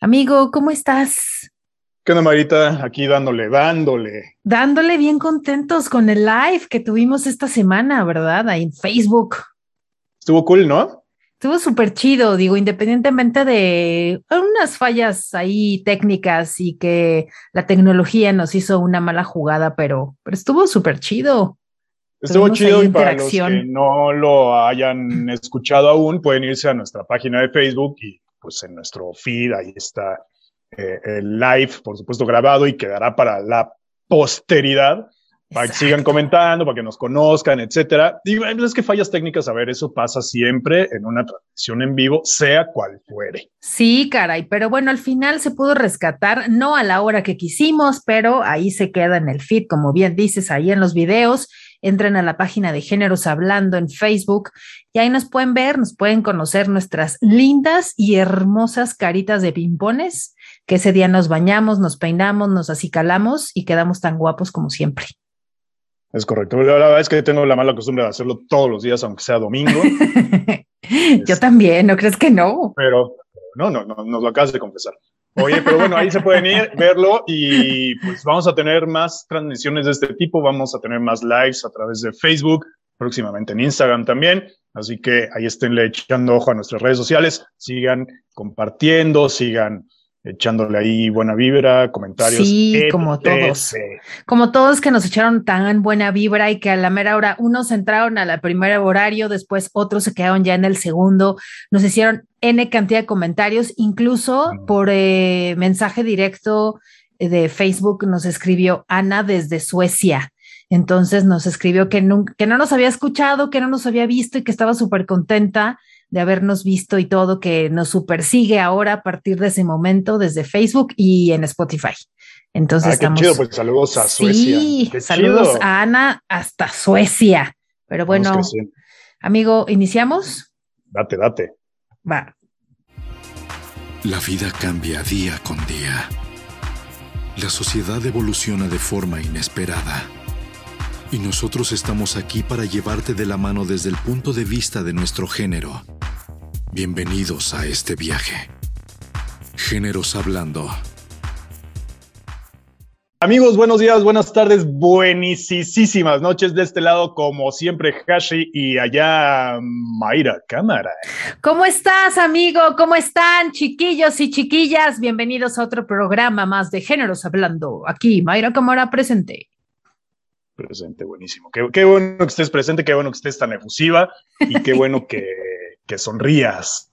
Amigo, ¿cómo estás? ¿Qué onda, Marita? Aquí dándole, dándole. Dándole bien contentos con el live que tuvimos esta semana, ¿verdad? Ahí en Facebook. Estuvo cool, ¿no? Estuvo súper chido, digo, independientemente de unas fallas ahí técnicas y que la tecnología nos hizo una mala jugada, pero, pero estuvo súper chido. Estuvo chido y para los que no lo hayan escuchado aún, pueden irse a nuestra página de Facebook y pues en nuestro feed, ahí está eh, el live, por supuesto grabado y quedará para la posteridad, para que sigan comentando, para que nos conozcan, etcétera. Y es que fallas técnicas, a ver, eso pasa siempre en una transmisión en vivo, sea cual fuere. Sí, caray, pero bueno, al final se pudo rescatar, no a la hora que quisimos, pero ahí se queda en el feed, como bien dices, ahí en los videos entren a la página de Géneros Hablando en Facebook y ahí nos pueden ver, nos pueden conocer nuestras lindas y hermosas caritas de pimpones, que ese día nos bañamos, nos peinamos, nos acicalamos y quedamos tan guapos como siempre. Es correcto. La verdad es que tengo la mala costumbre de hacerlo todos los días, aunque sea domingo. Yo también, ¿no crees que no? Pero no, no, no, nos lo acabas de confesar. Oye, pero bueno, ahí se pueden ir, verlo y pues vamos a tener más transmisiones de este tipo, vamos a tener más lives a través de Facebook, próximamente en Instagram también. Así que ahí estén echando ojo a nuestras redes sociales, sigan compartiendo, sigan echándole ahí buena vibra, comentarios. Sí, como todos. Como todos que nos echaron tan buena vibra y que a la mera hora unos entraron a la primera horario, después otros se quedaron ya en el segundo, nos hicieron N cantidad de comentarios, incluso por eh, mensaje directo de Facebook nos escribió Ana desde Suecia. Entonces nos escribió que, que no nos había escuchado, que no nos había visto y que estaba súper contenta de habernos visto y todo, que nos supersigue ahora a partir de ese momento desde Facebook y en Spotify. Entonces ah, estamos. chido, pues saludos a Suecia. Sí, saludos a Ana hasta Suecia. Pero bueno, amigo, ¿iniciamos? Date, date. Va. La vida cambia día con día. La sociedad evoluciona de forma inesperada y nosotros estamos aquí para llevarte de la mano desde el punto de vista de nuestro género. Bienvenidos a este viaje. Géneros Hablando. Amigos, buenos días, buenas tardes, buenísimas noches de este lado, como siempre, Hashi y allá Mayra Cámara. ¿Cómo estás, amigo? ¿Cómo están, chiquillos y chiquillas? Bienvenidos a otro programa más de Géneros Hablando. Aquí, Mayra Cámara presente presente, buenísimo. Qué, bueno que estés presente, qué bueno que estés tan efusiva y qué bueno que, sonrías.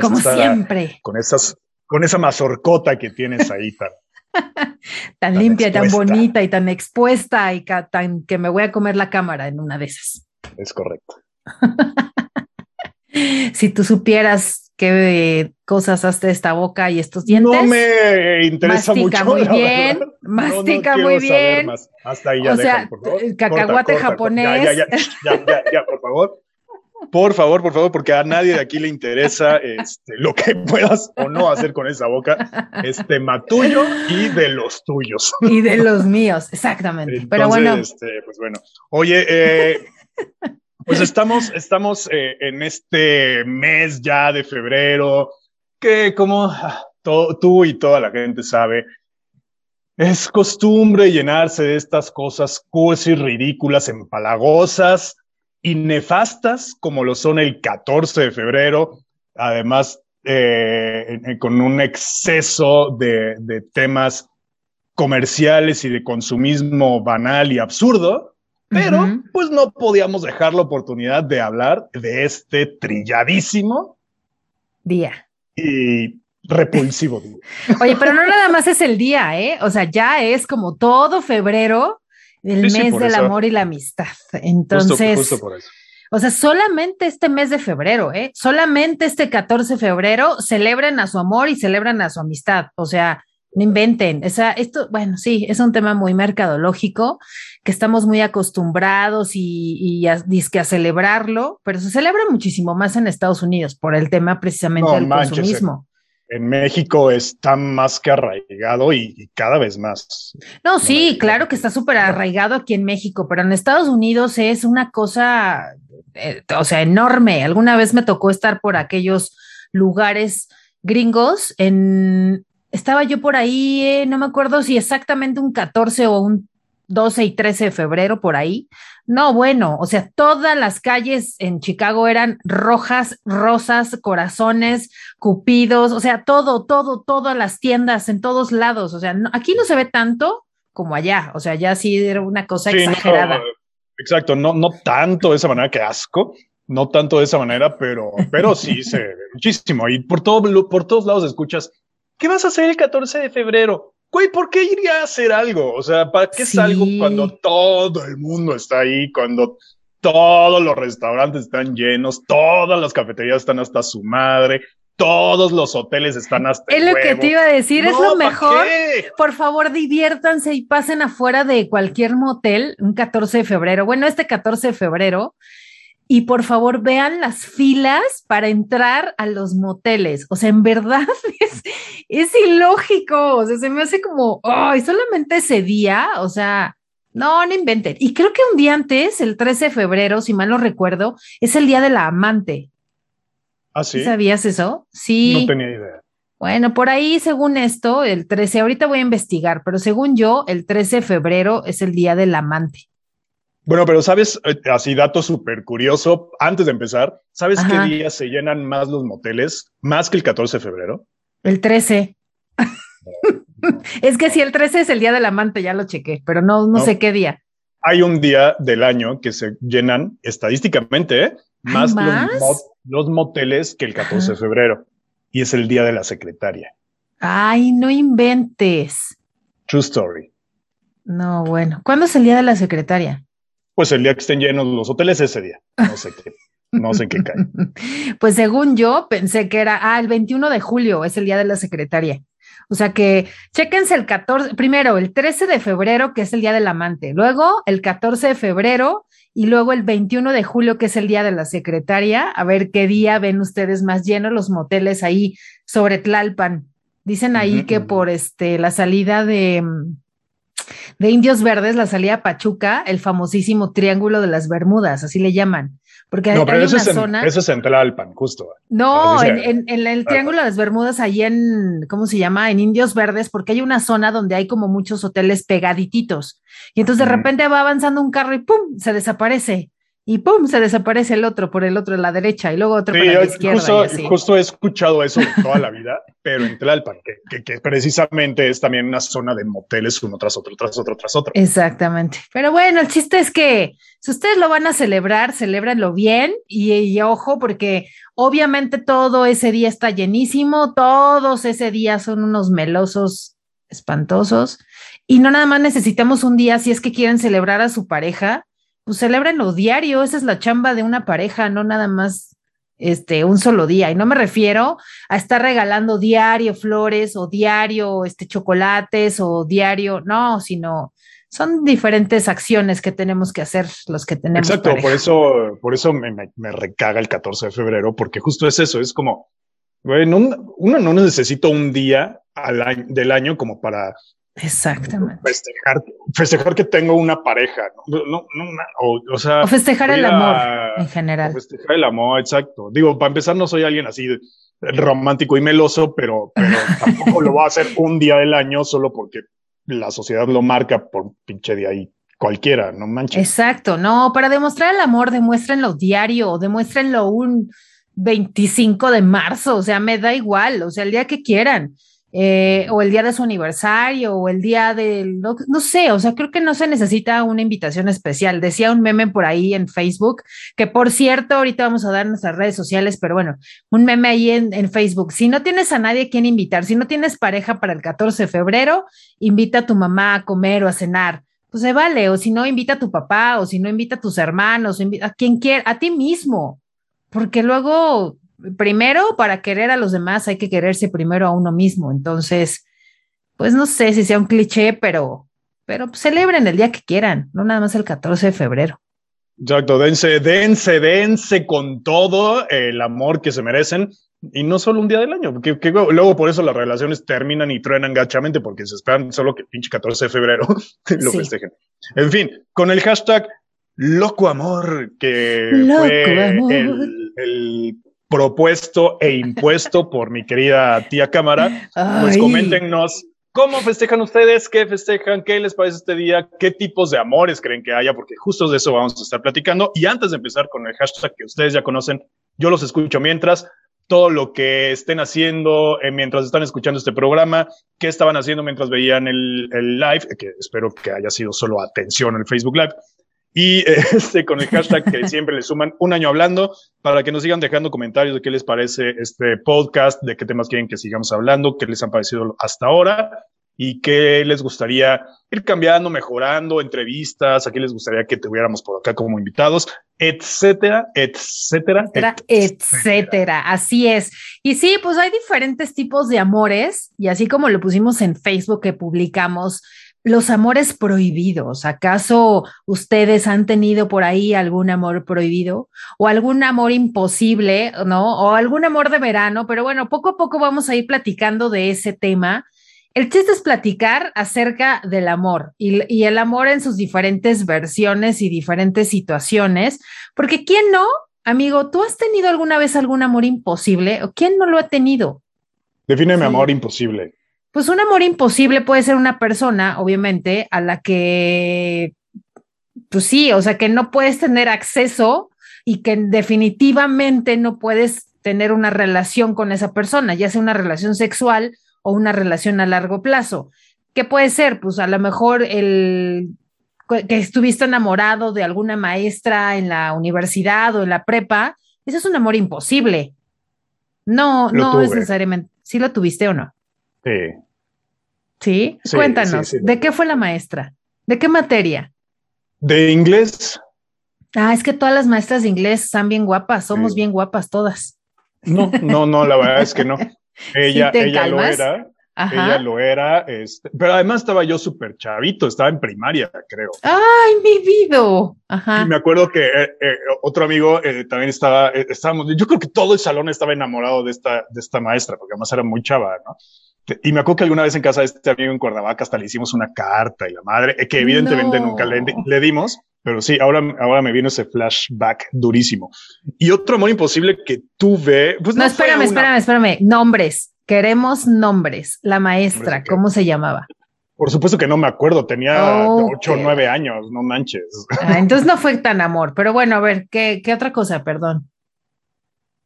Como siempre. Con, esas, con esa mazorcota que tienes ahí tan, tan, limpia, tan bonita y tan expuesta y tan que me voy a comer la cámara en una de esas. Es correcto. si tú supieras qué cosas hace esta boca y estos dientes. No me interesa mastica mucho. Muy bien, mastica muy bien. Hasta ahí ya, o sea, por favor. el cacahuate japonés. Ya, ya, ya, ya, ya, por favor. Por favor, por favor, porque a nadie de aquí le interesa este, lo que puedas o no hacer con esa boca. Es tema tuyo y de los tuyos. Y de los míos, exactamente. Pero bueno. Este, pues bueno. Oye, eh, pues estamos, estamos eh, en este mes ya de febrero, que como ah, tú y toda la gente sabe, es costumbre llenarse de estas cosas cursi, ridículas, empalagosas y nefastas, como lo son el 14 de febrero, además eh, con un exceso de, de temas comerciales y de consumismo banal y absurdo. Pero, pues no podíamos dejar la oportunidad de hablar de este trilladísimo día. Y repulsivo día. Oye, pero no nada más es el día, ¿eh? O sea, ya es como todo febrero, el mes del amor y la amistad. Entonces, justo, por eso. O sea, solamente este mes de febrero, ¿eh? Solamente este 14 de febrero celebran a su amor y celebran a su amistad. O sea, no inventen. Esa, esto, bueno, sí, es un tema muy mercadológico, que estamos muy acostumbrados y, a, a celebrarlo, pero se celebra muchísimo más en Estados Unidos por el tema precisamente del consumismo. En, México está más que arraigado y, cada vez más. No, sí, claro que está súper arraigado aquí en México, pero en Estados Unidos es una cosa, eh, o sea, enorme. Alguna vez me tocó estar por aquellos lugares gringos en, estaba yo por ahí, eh, no me acuerdo si exactamente un 14 o un 12 y 13 de febrero por ahí. No, bueno, o sea, todas las calles en Chicago eran rojas, rosas, corazones, cupidos, o sea, todo, todo, todas las tiendas en todos lados. O sea, aquí no se ve tanto como allá, o sea, ya sí era una cosa exagerada. exacto, no, no tanto de esa manera, que asco, no tanto de esa manera, pero, pero sí se ve muchísimo. Y por, todo, por todos lados escuchas, ¿qué vas a hacer el 14 de febrero? Güey, ¿por qué iría a hacer algo? O sea, ¿para qué salgo cuando todo el mundo está ahí, cuando todos los restaurantes están llenos, todas las cafeterías están hasta su madre, todos los hoteles están hasta. Es lo que te iba a decir, es lo mejor. Por favor, diviértanse y pasen afuera de cualquier motel un 14 de febrero. Bueno, este 14 de febrero y por favor vean las filas para entrar a los moteles. O sea, en verdad es, es ilógico. O sea, se me hace como, ay, solamente ese día. O sea, no, no inventen. Y creo que un día antes, el 13 de febrero, si mal no recuerdo, es el día de la amante. ¿Ah, sí? ¿Sabías eso? Sí. No tenía idea. Bueno, por ahí, según esto, el 13, ahorita voy a investigar, pero según yo, el 13 de febrero es el día del amante. Bueno, pero sabes, eh, así dato súper curioso, antes de empezar, ¿sabes qué día se llenan más los moteles? Más que el 14 de febrero. El 13. es que si el 13 es el día del amante, ya lo chequé, pero no, no, sé qué día. Hay un día del año que se llenan estadísticamente ¿eh? más, Los, moteles que el 14 de febrero. Y es el día de la secretaria. Ay, no inventes. True story. No, bueno. ¿Cuándo es el día de la secretaria? Pues el día que estén llenos los hoteles ese día. No sé qué. No sé qué cae. Pues según yo pensé que era, ah, el 21 de julio es el día de la secretaria. O sea que chéquense el 14, primero el 13 de febrero, que es el día del amante, luego el 14 de febrero y luego el 21 de julio, que es el día de la secretaria. A ver qué día ven ustedes más llenos los moteles ahí sobre Tlalpan. Dicen ahí que por este la salida de mm, de Indios Verdes, la salida a Pachuca, el famosísimo Triángulo de las Bermudas, así le llaman. Porque no, pero hay eso, una es zona... eso es en Tlalpan, justo. No, en, el Triángulo de las Bermudas, ahí en, ¿cómo se llama? En Indios Verdes, porque hay una zona donde hay como muchos hoteles pegadititos. Y entonces de repente va avanzando un carro y ¡pum! se desaparece y ¡pum! se desaparece el otro por el otro de la derecha y luego otro por la izquierda. Justo, justo, he escuchado eso toda la vida, pero en Tlalpan, que, que, precisamente es también una zona de moteles uno tras otro, tras otro, tras otro. Exactamente. Pero bueno, el chiste es que si ustedes lo van a celebrar, celebrenlo bien y, ojo, porque obviamente todo ese día está llenísimo, todos ese día son unos melosos espantosos y no nada más necesitamos un día si es que quieren celebrar a su pareja pues celebrenlo diario, esa es la chamba de una pareja, no nada más este un solo día. Y no me refiero a estar regalando diario flores o diario este chocolates o diario, no, sino son diferentes acciones que tenemos que hacer los que tenemos. Exacto, por eso, por eso me, me, recaga el 14 de febrero, porque justo es eso, es como, bueno, uno no necesita un día al del año como para Exactamente. Festejar, festejar que tengo una pareja, ¿no? no, no o, sea, o festejar el amor en general. festejar el amor, exacto. Digo, para empezar, no soy alguien así romántico y meloso, pero, pero tampoco lo voy a hacer un día del año solo porque la sociedad lo marca por pinche día ahí cualquiera, no manches. Exacto, no, para demostrar el amor, demuéstrenlo diario, demuéstrenlo un 25 de marzo, o sea, me da igual, o sea, el día que quieran eh, o el día de su aniversario, o el día del, no, no, sé, o sea, creo que no se necesita una invitación especial. Decía un meme por ahí en Facebook, que por cierto, ahorita vamos a dar nuestras redes sociales, pero bueno, un meme ahí en, en Facebook. Si no tienes a nadie a quien invitar, si no tienes pareja para el 14 de febrero, invita a tu mamá a comer o a cenar. Pues se vale, o si no, invita a tu papá, o si no, invita a tus hermanos, a quien quiera, a ti mismo, porque luego primero, para querer a los demás hay que quererse primero a uno mismo. Entonces, pues no sé si sea un cliché, pero, pero celebren el día que quieran, no nada más el 14 de febrero. Exacto, dense, dense, dense con todo el amor que se merecen y no solo un día del año, que, luego por eso las relaciones terminan y truenan gachamente porque se esperan solo que el pinche 14 de febrero lo festejen. En fin, con el hashtag loco amor, que fue El, el propuesto e impuesto por mi querida tía Cámara. Pues coméntenos cómo festejan ustedes, qué festejan, qué les parece este día, qué tipos de amores creen que haya, porque justo de eso vamos a estar platicando. Y antes de empezar con el hashtag que ustedes ya conocen, yo los escucho mientras todo lo que estén haciendo eh, mientras están escuchando este programa, qué estaban haciendo mientras veían el, el live, que espero que haya sido solo atención al Facebook Live. Y este, con el hashtag que siempre le suman un año hablando, para que nos sigan dejando comentarios de qué les parece este podcast, de qué temas quieren que sigamos hablando, qué les han parecido hasta ahora y qué les gustaría ir cambiando, mejorando, entrevistas, a qué les gustaría que tuviéramos por acá como invitados, etcétera, etcétera, etcétera, etcétera. Así es. Y sí, pues hay diferentes tipos de amores y así como lo pusimos en Facebook que publicamos los amores prohibidos. ¿Acaso ustedes han tenido por ahí algún amor prohibido o algún amor imposible, no? O algún amor de verano, pero bueno, poco a poco vamos a ir platicando de ese tema. El chiste es platicar acerca del amor y, y el amor en sus diferentes versiones y diferentes situaciones, porque ¿quién no? Amigo, ¿tú has tenido alguna vez algún amor imposible o quién no lo ha tenido? Defíneme amor imposible. Pues un amor imposible puede ser una persona, obviamente, a la que, pues sí, o sea, que no puedes tener acceso y que definitivamente no puedes tener una relación con esa persona, ya sea una relación sexual o una relación a largo plazo. ¿Qué puede ser? Pues a lo mejor el que estuviste enamorado de alguna maestra en la universidad o en la prepa, eso es un amor imposible. No, no es necesariamente. ¿Sí lo tuviste o no? Sí. ¿Sí? Cuéntanos, ¿de qué fue la maestra? ¿De qué materia? De inglés. Ah, es que todas las maestras de inglés están bien guapas, somos bien guapas todas. No, no, no, la verdad es que no. Ella, ella lo era. Ella lo era, este, pero además estaba yo súper chavito, estaba en primaria, creo. ¡Ay, mi vida! Ajá. Y me acuerdo que eh, eh, otro amigo eh, también estaba, estábamos, yo creo que todo el salón estaba enamorado de esta, de esta maestra, porque además era muy chava, ¿no? Y me acuerdo que alguna vez en casa de este amigo en Cuernavaca hasta le hicimos una carta y la madre, que evidentemente nunca le, le, dimos, pero sí, ahora, ahora me vino ese flashback durísimo. Y otro amor imposible que tuve. Pues no, espérame, espérame, espérame. Nombres. Queremos nombres. La maestra, ¿cómo se llamaba? Por supuesto que no me acuerdo, tenía ocho o nueve años, no manches. Ah, entonces no fue tan amor, pero bueno, a ver, ¿qué, qué otra cosa? Perdón.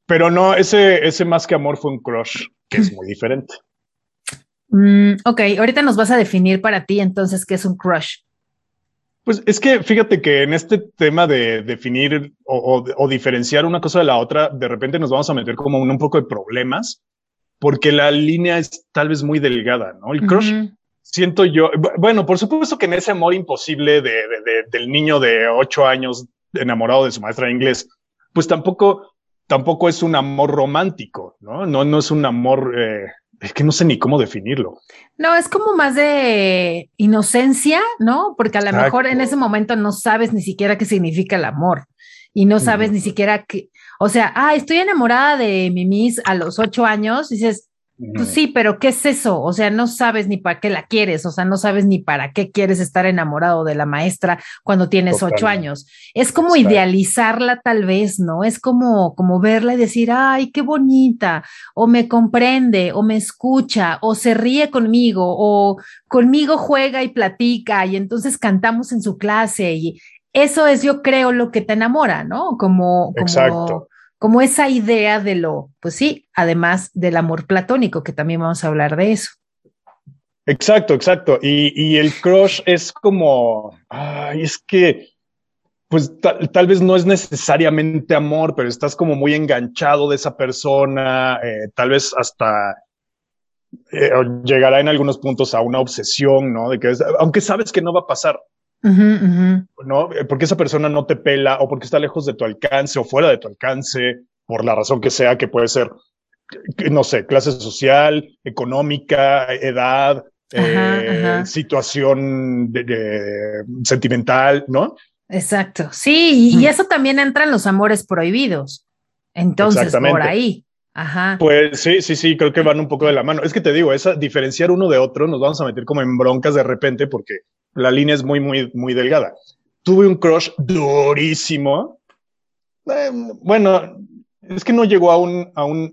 Pero no, ese, ese más que amor fue un crush, que es muy diferente. Mm, ok, ahorita nos vas a definir para ti entonces qué es un crush. Pues es que fíjate que en este tema de definir o, diferenciar una cosa de la otra, de repente nos vamos a meter como un, un, poco de problemas, porque la línea es tal vez muy delgada, ¿no? El crush, siento yo, bueno, por supuesto que en ese amor imposible de, del niño de ocho años enamorado de su maestra de inglés, pues tampoco, tampoco es un amor romántico, ¿no? No, no es un amor eh, es que no sé ni cómo definirlo. No, es como más de inocencia, ¿no? Porque a lo mejor en ese momento no sabes ni siquiera qué significa el amor y no sabes ni siquiera qué, o sea, ah, estoy enamorada de mi Miss a los ocho años, y dices, pues sí, pero ¿qué es eso? O sea, no sabes ni para qué la quieres, o sea, no sabes ni para qué quieres estar enamorado de la maestra cuando tienes ocho años. Es como idealizarla tal vez, ¿no? Es como, como verla y decir, ay, qué bonita, o me comprende, o me escucha, o se ríe conmigo, o conmigo juega y platica, y entonces cantamos en su clase, y eso es, yo creo, lo que te enamora, ¿no? Como, como como esa idea de lo, pues sí, además del amor platónico, que también vamos a hablar de eso. Exacto, exacto. Y, el crush es como, ay, es que, pues tal, vez no es necesariamente amor, pero estás como muy enganchado de esa persona, eh, tal vez hasta eh, llegará en algunos puntos a una obsesión, ¿no? De que, aunque sabes que no va a pasar, ¿no? Eh, porque esa persona no te pela o porque está lejos de tu alcance o fuera de tu alcance, por la razón que sea, que puede ser, no sé, clase social, económica, edad, eh, situación sentimental, ¿no? Exacto, sí, y, eso también entra en los amores prohibidos. Entonces, por ahí. Ajá. Pues sí, sí, sí, creo que van un poco de la mano. Es que te digo, esa diferenciar uno de otro, nos vamos a meter como en broncas de repente porque la línea es muy, muy, muy delgada. Tuve un crush durísimo. Eh, bueno, es que no llegó a un, a un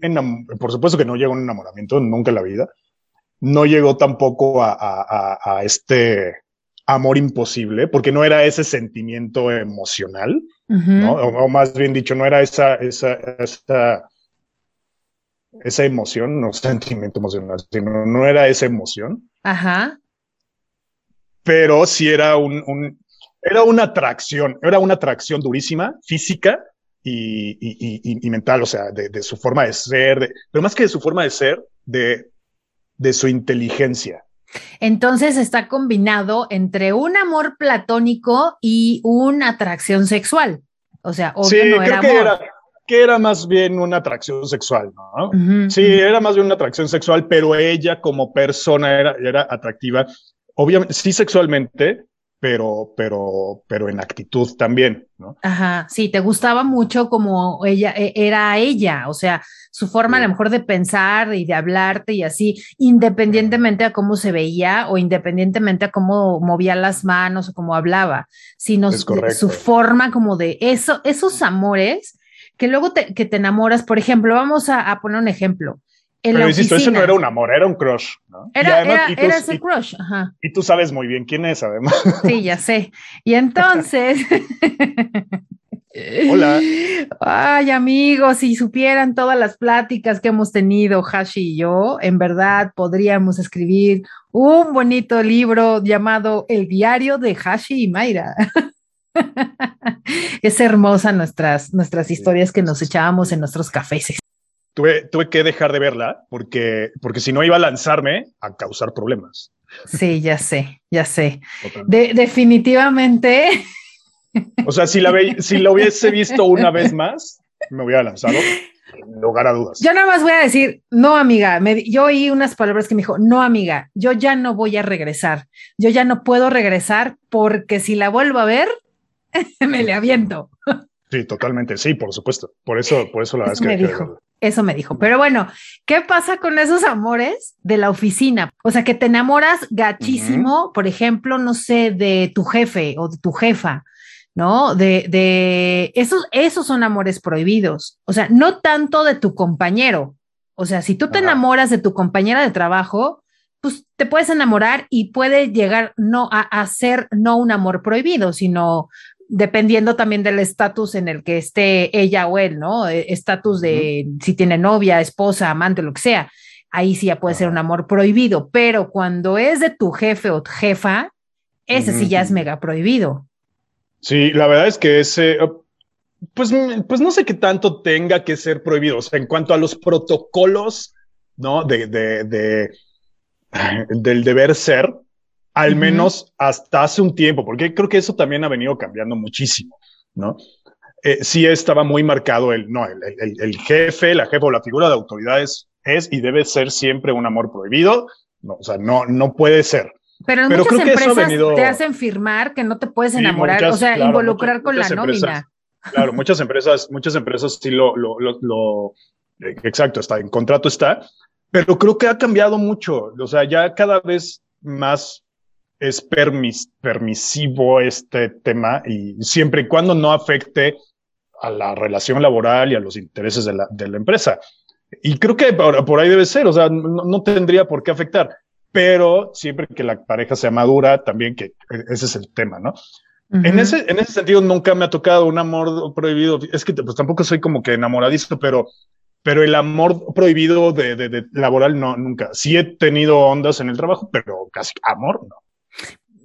por supuesto que no llegó a un enamoramiento nunca en la vida, no llegó tampoco a, a, a este amor imposible, porque no era ese sentimiento emocional, ¿no? O, más bien dicho, no era esa, esa, esa, esa emoción, no sentimiento emocional, sino no era esa emoción. Ajá. Pero sí era un, un era una atracción, era una atracción durísima, física y, y, y, mental, o sea, de, de su forma de ser, pero más que de su forma de ser, de, de su inteligencia. Entonces está combinado entre un amor platónico y una atracción sexual. O sea, obvio no era que Era, que era más bien una atracción sexual, ¿no? sí, era más bien una atracción sexual, pero ella como persona era, era atractiva, obviamente, sí sexualmente, pero, pero, pero en actitud también, ¿no? Ajá, sí, te gustaba mucho como ella e, era ella, o sea, su forma a lo mejor de pensar y de hablarte y así, independientemente a cómo se veía o independientemente a cómo movía las manos o cómo hablaba, sino su, forma como de eso, esos amores que luego te, que te enamoras, por ejemplo, vamos a poner un ejemplo pero insisto, eso no era un amor, era un crush, ¿no? Era, era, ese crush, ajá. Y tú sabes muy bien quién es, además. Sí, ya sé. Y entonces. Hola. Ay, amigos, si supieran todas las pláticas que hemos tenido, Hashi y yo, en verdad podríamos escribir un bonito libro llamado El diario de Hashi y Mayra. es hermosa nuestras, nuestras historias que nos echábamos en nuestros cafés tuve, tuve que dejar de verla porque, porque si no iba a lanzarme a causar problemas. Sí, ya sé, ya sé. definitivamente. O sea, si la, si la hubiese visto una vez más, me hubiera lanzado, sin lugar a dudas. Yo nada más voy a decir, no, amiga. Me, yo oí unas palabras que me dijo, no, amiga, yo ya no voy a regresar. Yo ya no puedo regresar porque si la vuelvo a ver, me le aviento. Sí, totalmente, sí, por supuesto. Por eso, por eso la verdad es que. Me dijo. Eso me dijo. Pero bueno, ¿qué pasa con esos amores de la oficina? O sea, que te enamoras gachísimo, por ejemplo, no sé, de tu jefe o de tu jefa, ¿no? De, de esos, esos son amores prohibidos. O sea, no tanto de tu compañero. O sea, si tú te enamoras de tu compañera de trabajo, pues te puedes enamorar y puede llegar no a, a ser no un amor prohibido, sino dependiendo también del estatus en el que esté ella o él, ¿no? E, estatus de si tiene novia, esposa, amante, lo que sea. Ahí sí ya puede ser un amor prohibido, pero cuando es de tu jefe o jefa, ese sí ya es mega prohibido. Sí, la verdad es que ese, pues, pues no sé qué tanto tenga que ser prohibido. O sea, en cuanto a los protocolos, ¿no? De, de, de del deber ser, al menos hasta hace un tiempo, porque creo que eso también ha venido cambiando muchísimo, ¿no? Eh, sí estaba muy marcado el, no, el, jefe, la jefa o la figura de autoridades es y debe ser siempre un amor prohibido, no, o sea, no, no puede ser. Pero en muchas empresas te hacen firmar que no te puedes enamorar, o sea, involucrar con la nómina. Claro, muchas empresas, muchas empresas sí lo, lo, lo, lo, eh, exacto, está en contrato está, pero creo que ha cambiado mucho, o sea, ya cada vez más es permis, permisivo este tema y siempre y cuando no afecte a la relación laboral y a los intereses de la, de la empresa. Y creo que por, ahí debe ser, o sea, no, tendría por qué afectar, pero siempre que la pareja sea madura, también que ese es el tema, ¿no? en, ese, en ese sentido, nunca me ha tocado un amor prohibido. Es que pues tampoco soy como que enamoradizo, pero, pero el amor prohibido de, de, de laboral no, nunca. Sí he tenido ondas en el trabajo, pero casi amor no.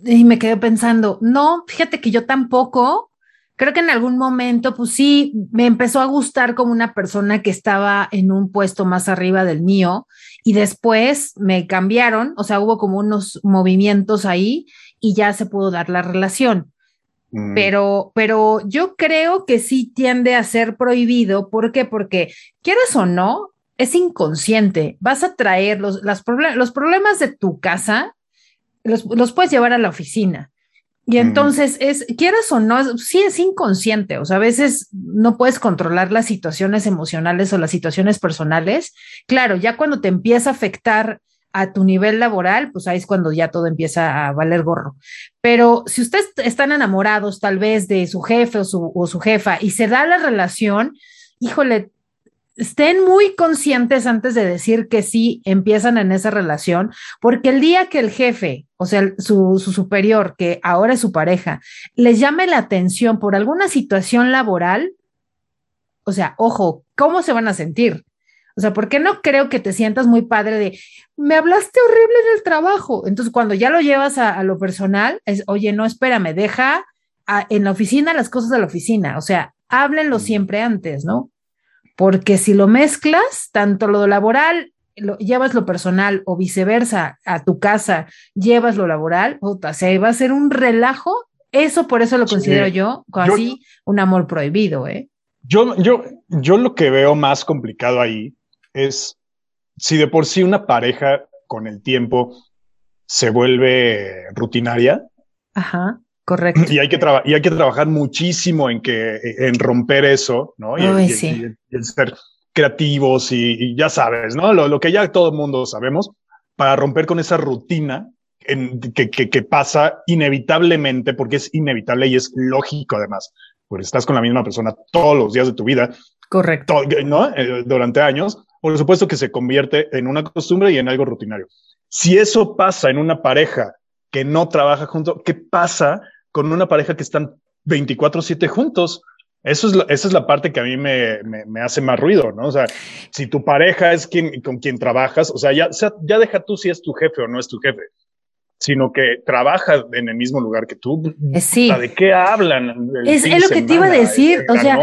Y me quedé pensando, no, fíjate que yo tampoco. Creo que en algún momento, pues sí, me empezó a gustar como una persona que estaba en un puesto más arriba del mío y después me cambiaron, o sea, hubo como unos movimientos ahí y ya se pudo dar la relación. Mm. Pero, pero yo creo que sí tiende a ser prohibido. ¿Por qué? Porque, quieres o no, es inconsciente. Vas a traer los, los problemas de tu casa los, puedes llevar a la oficina. Y entonces es, quieras o no, sí es inconsciente, o sea, a veces no puedes controlar las situaciones emocionales o las situaciones personales. Claro, ya cuando te empieza a afectar a tu nivel laboral, pues ahí es cuando ya todo empieza a valer gorro. Pero si ustedes están enamorados tal vez de su jefe o su, o su jefa y se da la relación, híjole, estén muy conscientes antes de decir que sí empiezan en esa relación, porque el día que el jefe, o sea, su, su, superior, que ahora es su pareja, les llame la atención por alguna situación laboral, o sea, ojo, ¿cómo se van a sentir? O sea, ¿por qué no creo que te sientas muy padre de, me hablaste horrible en el trabajo? Entonces, cuando ya lo llevas a, lo personal, es, oye, no, espérame, deja en la oficina las cosas de la oficina. O sea, háblenlo siempre antes, ¿no? Porque si lo mezclas, tanto lo laboral, lo, llevas lo personal o viceversa a tu casa, llevas lo laboral, puta, se va a ser un relajo. Eso por eso lo considero yo, así un amor prohibido, ¿eh? Yo, yo, yo lo que veo más complicado ahí es si de por sí una pareja con el tiempo se vuelve rutinaria. Ajá, correcto. Y hay que, y hay que trabajar muchísimo en, que, en romper eso, ¿no? Y, el ser creativos y, ya sabes, ¿no? Lo, lo, que ya todo el mundo sabemos, para romper con esa rutina en, que, que, que, pasa inevitablemente, porque es inevitable y es lógico además, porque estás con la misma persona todos los días de tu vida. Correcto. ¿no? Eh, durante años por supuesto que se convierte en una costumbre y en algo rutinario. Si eso pasa en una pareja que no trabaja junto, ¿qué pasa con una pareja que están 24/7 juntos? Eso es, esa es la parte que a mí me, me, hace más ruido, ¿no? O sea, si tu pareja es quien, con quien trabajas, o sea, ya, ya deja tú si es tu jefe o no es tu jefe, sino que trabaja en el mismo lugar que tú. Eh, sí. ¿De qué hablan? Es, es, lo que te iba a decir, o sea,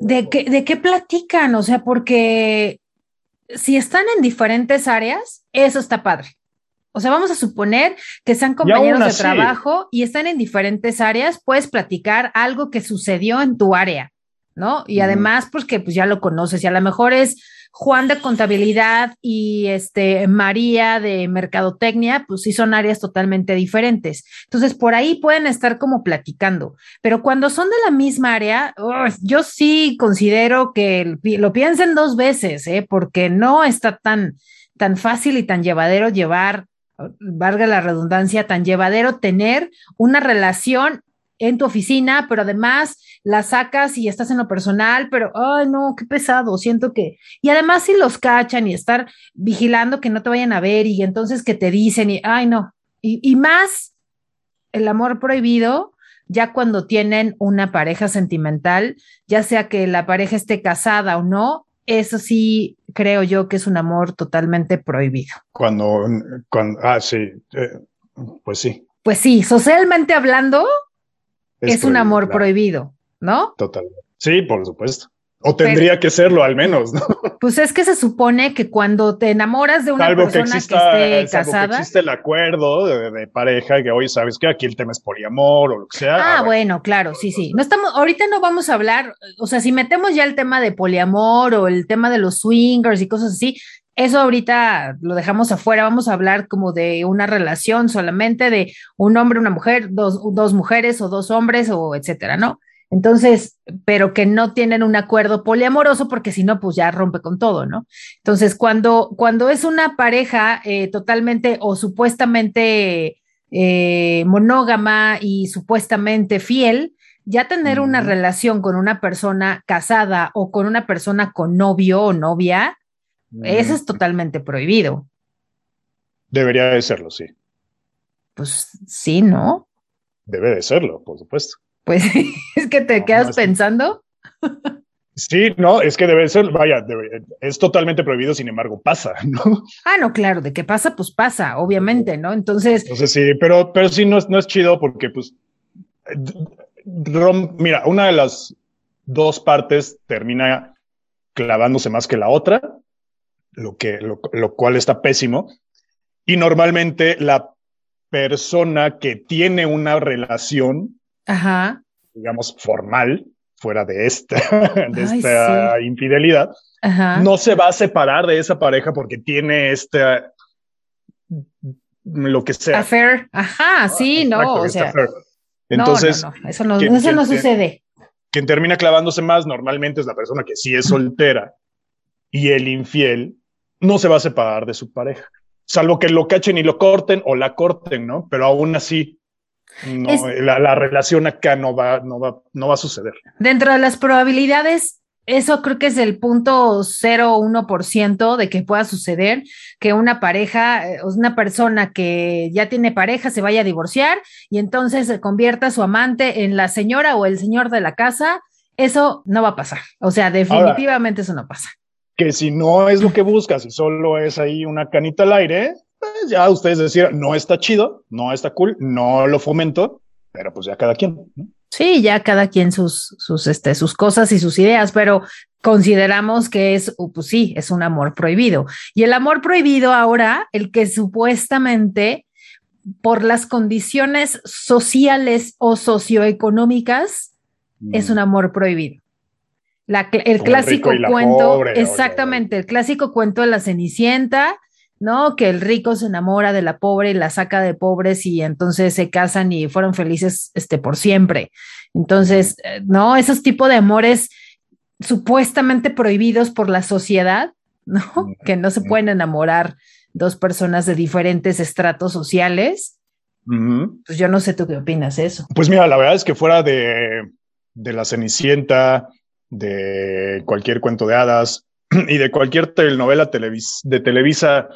de, qué, de qué platican, o sea, porque si están en diferentes áreas, eso está padre. O sea, vamos a suponer que sean compañeros de trabajo y están en diferentes áreas, puedes platicar algo que sucedió en tu área, ¿no? Y además, pues que pues ya lo conoces y a lo mejor es Juan de contabilidad y este María de mercadotecnia, pues sí son áreas totalmente diferentes. Entonces, por ahí pueden estar como platicando, pero cuando son de la misma área, yo sí considero que lo piensen dos veces, ¿eh? porque no está tan, tan fácil y tan llevadero llevar, valga la redundancia, tan llevadero tener una relación en tu oficina, pero además la sacas y estás en lo personal, pero, ay, no, qué pesado, siento que, y además si los cachan y estar vigilando que no te vayan a ver y entonces que te dicen, y, ay, no, y, y más el amor prohibido, ya cuando tienen una pareja sentimental, ya sea que la pareja esté casada o no, eso sí creo yo que es un amor totalmente prohibido. Cuando, cuando ah, sí, eh, pues sí. Pues sí, socialmente hablando, es, un amor prohibido, ¿no? Total. Sí, por supuesto. O tendría que serlo al menos, ¿no? Pues es que se supone que cuando te enamoras de una persona que, esté casada. Que existe el acuerdo de, pareja que hoy sabes que aquí el tema es poliamor o lo que sea. Ah, ah bueno. claro, sí, sí. No estamos, ahorita no vamos a hablar, o sea, si metemos ya el tema de poliamor o el tema de los swingers y cosas así, eso ahorita lo dejamos afuera, vamos a hablar como de una relación solamente de un hombre, una mujer, dos, dos mujeres o dos hombres o etcétera, ¿no? Entonces, pero que no tienen un acuerdo poliamoroso porque si no, pues ya rompe con todo, ¿no? Entonces, cuando, cuando es una pareja eh, totalmente o supuestamente eh, monógama y supuestamente fiel, ya tener una relación con una persona casada o con una persona con novio o novia, eso es totalmente prohibido. Debería de serlo, sí. Pues sí, ¿no? Debe de serlo, por supuesto. Pues es que te quedas pensando. Sí, no, es que debe ser, vaya, es totalmente prohibido, sin embargo, pasa, ¿no? Ah, no, claro, de qué pasa, pues pasa, obviamente, ¿no? Entonces. Entonces sí, pero, pero sí no es, no es chido porque, pues, mira, una de las dos partes termina clavándose más que la otra lo, que, lo, cual está pésimo. Y normalmente la persona que tiene una relación, digamos, formal, fuera de esta, de esta infidelidad, no se va a separar de esa pareja porque tiene esta, lo que sea. Affair, ajá, sí, no, o sea. Entonces, eso no, eso no sucede. Quien termina clavándose más normalmente es la persona que sí es soltera y el infiel no se va a separar de su pareja, salvo que lo cachen y lo corten o la corten, ¿no? Pero aún así, no, la, relación acá no va, no, va, no va a suceder. Dentro de las probabilidades eso creo que es el punto 0,1% de que pueda suceder que una pareja, eh, una persona que ya tiene pareja se vaya a divorciar y entonces se convierta su amante en la señora o el señor de la casa. Eso no va a pasar. O sea, definitivamente eso no pasa. Que si no es lo que buscas, si solo es ahí una canita al aire, pues ya ustedes decir, no está chido, no está cool, no lo fomento, pero pues ya cada quien. Sí, ya cada quien sus, sus, este, sus cosas y sus ideas, pero consideramos que es, uh, pues sí, es un amor prohibido. Y el amor prohibido ahora, el que supuestamente por las condiciones sociales o socioeconómicas, es mm. un amor prohibido. el clásico cuento, exactamente, el clásico cuento de la Cenicienta, ¿no? Que el rico se enamora de la pobre y la saca de pobres y entonces se casan y fueron felices este, por siempre. Entonces, eh, ¿no? Esos tipos de amores supuestamente prohibidos por la sociedad, ¿no? Que no se pueden enamorar dos personas de diferentes estratos sociales. Pues yo no sé tú qué opinas de eso. Pues mira, la verdad es que fuera de, de la Cenicienta, de cualquier cuento de hadas y de cualquier telenovela de Televisa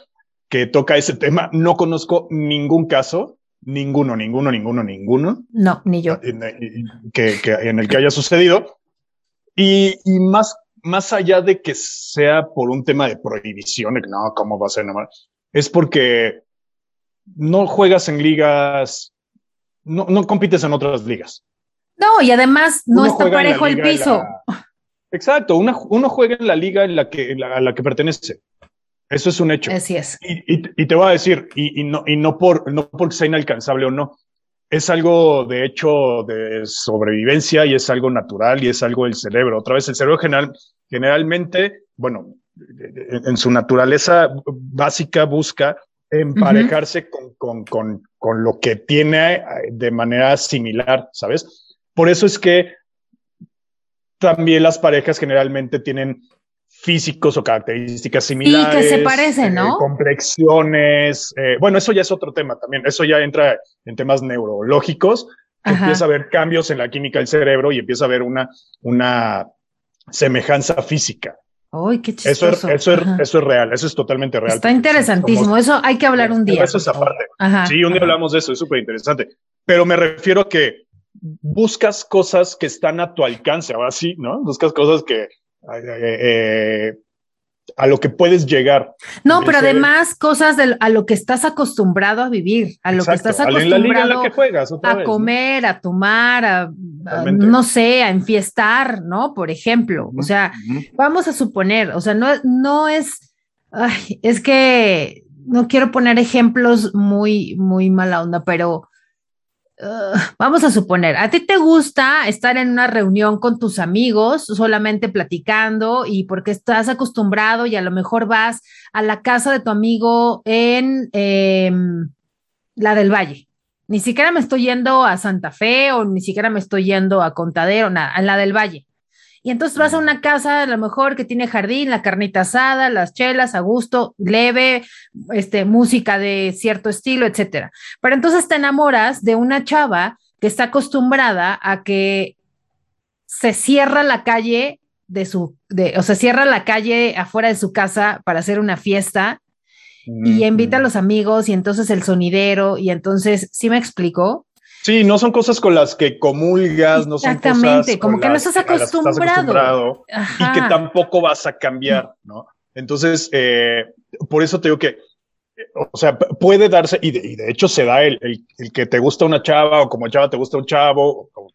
que toca ese tema. No conozco ningún caso, ninguno, ninguno, ninguno, ninguno. No, ni yo. Que, en el que haya sucedido. Y, más, más allá de que sea por un tema de prohibición, no, ¿cómo va a ser? Es porque no juegas en ligas, no, no compites en otras ligas. No, y además no está parejo el piso. exacto, uno juega en la liga en la que, a la que pertenece. Eso es un hecho. Así es. Y, te voy a decir, y, no, y no, por, no porque sea inalcanzable o no, es algo de hecho de sobrevivencia y es algo natural y es algo del cerebro. Otra vez, el cerebro general, generalmente, bueno, en, su naturaleza básica busca emparejarse con, con, con, con, lo que tiene eh, de manera similar, ¿sabes? Por eso es que también las parejas generalmente tienen físicos o características similares. Y que se parecen, eh, ¿no? complexiones. Eh, bueno, eso ya es otro tema también. Eso ya entra en temas neurológicos. empieza a haber cambios en la química del cerebro y empieza a haber una, una semejanza física. ¡Ay, qué chistoso! Eso es, eso, es, eso es real, eso es totalmente real. Está interesantísimo, eso hay que hablar un día. Eso es aparte. sí, un día hablamos de eso, es súper interesante. Pero me refiero a que buscas cosas que están a tu alcance, ahora sí, ¿no? Buscas cosas que, eh, a lo que puedes llegar. No, pero además cosas de, a lo que estás acostumbrado a vivir, a lo que estás acostumbrado a comer, a tomar, a, no sé, a enfiestar, ¿no? Por ejemplo, o sea, vamos a suponer, o sea, no, no es, es que no quiero poner ejemplos muy, muy mala onda, pero vamos a suponer, a ti te gusta estar en una reunión con tus amigos, solamente platicando y porque estás acostumbrado y a lo mejor vas a la casa de tu amigo en em, la del Valle. Ni siquiera me estoy yendo a Santa Fe o ni siquiera me estoy yendo a Contadero, nada, en la del Valle. Y entonces vas a una casa, a lo mejor que tiene jardín, la carnita asada, las chelas a gusto, leve, este, música de cierto estilo, etcétera. Pero entonces te enamoras de una chava que está acostumbrada a que se cierra la calle de su, de, o se cierra la calle afuera de su casa para hacer una fiesta y invita a los amigos y entonces el sonidero y entonces, ¿sí me explico? Sí, no son cosas con las que comulgas, no son cosas. Exactamente, como que no estás acostumbrado. y que tampoco vas a cambiar, ¿no? Entonces, eh, por eso te digo que, o sea, puede darse, y de, hecho se da el, el, que te gusta una chava o como chava te gusta un chavo, o,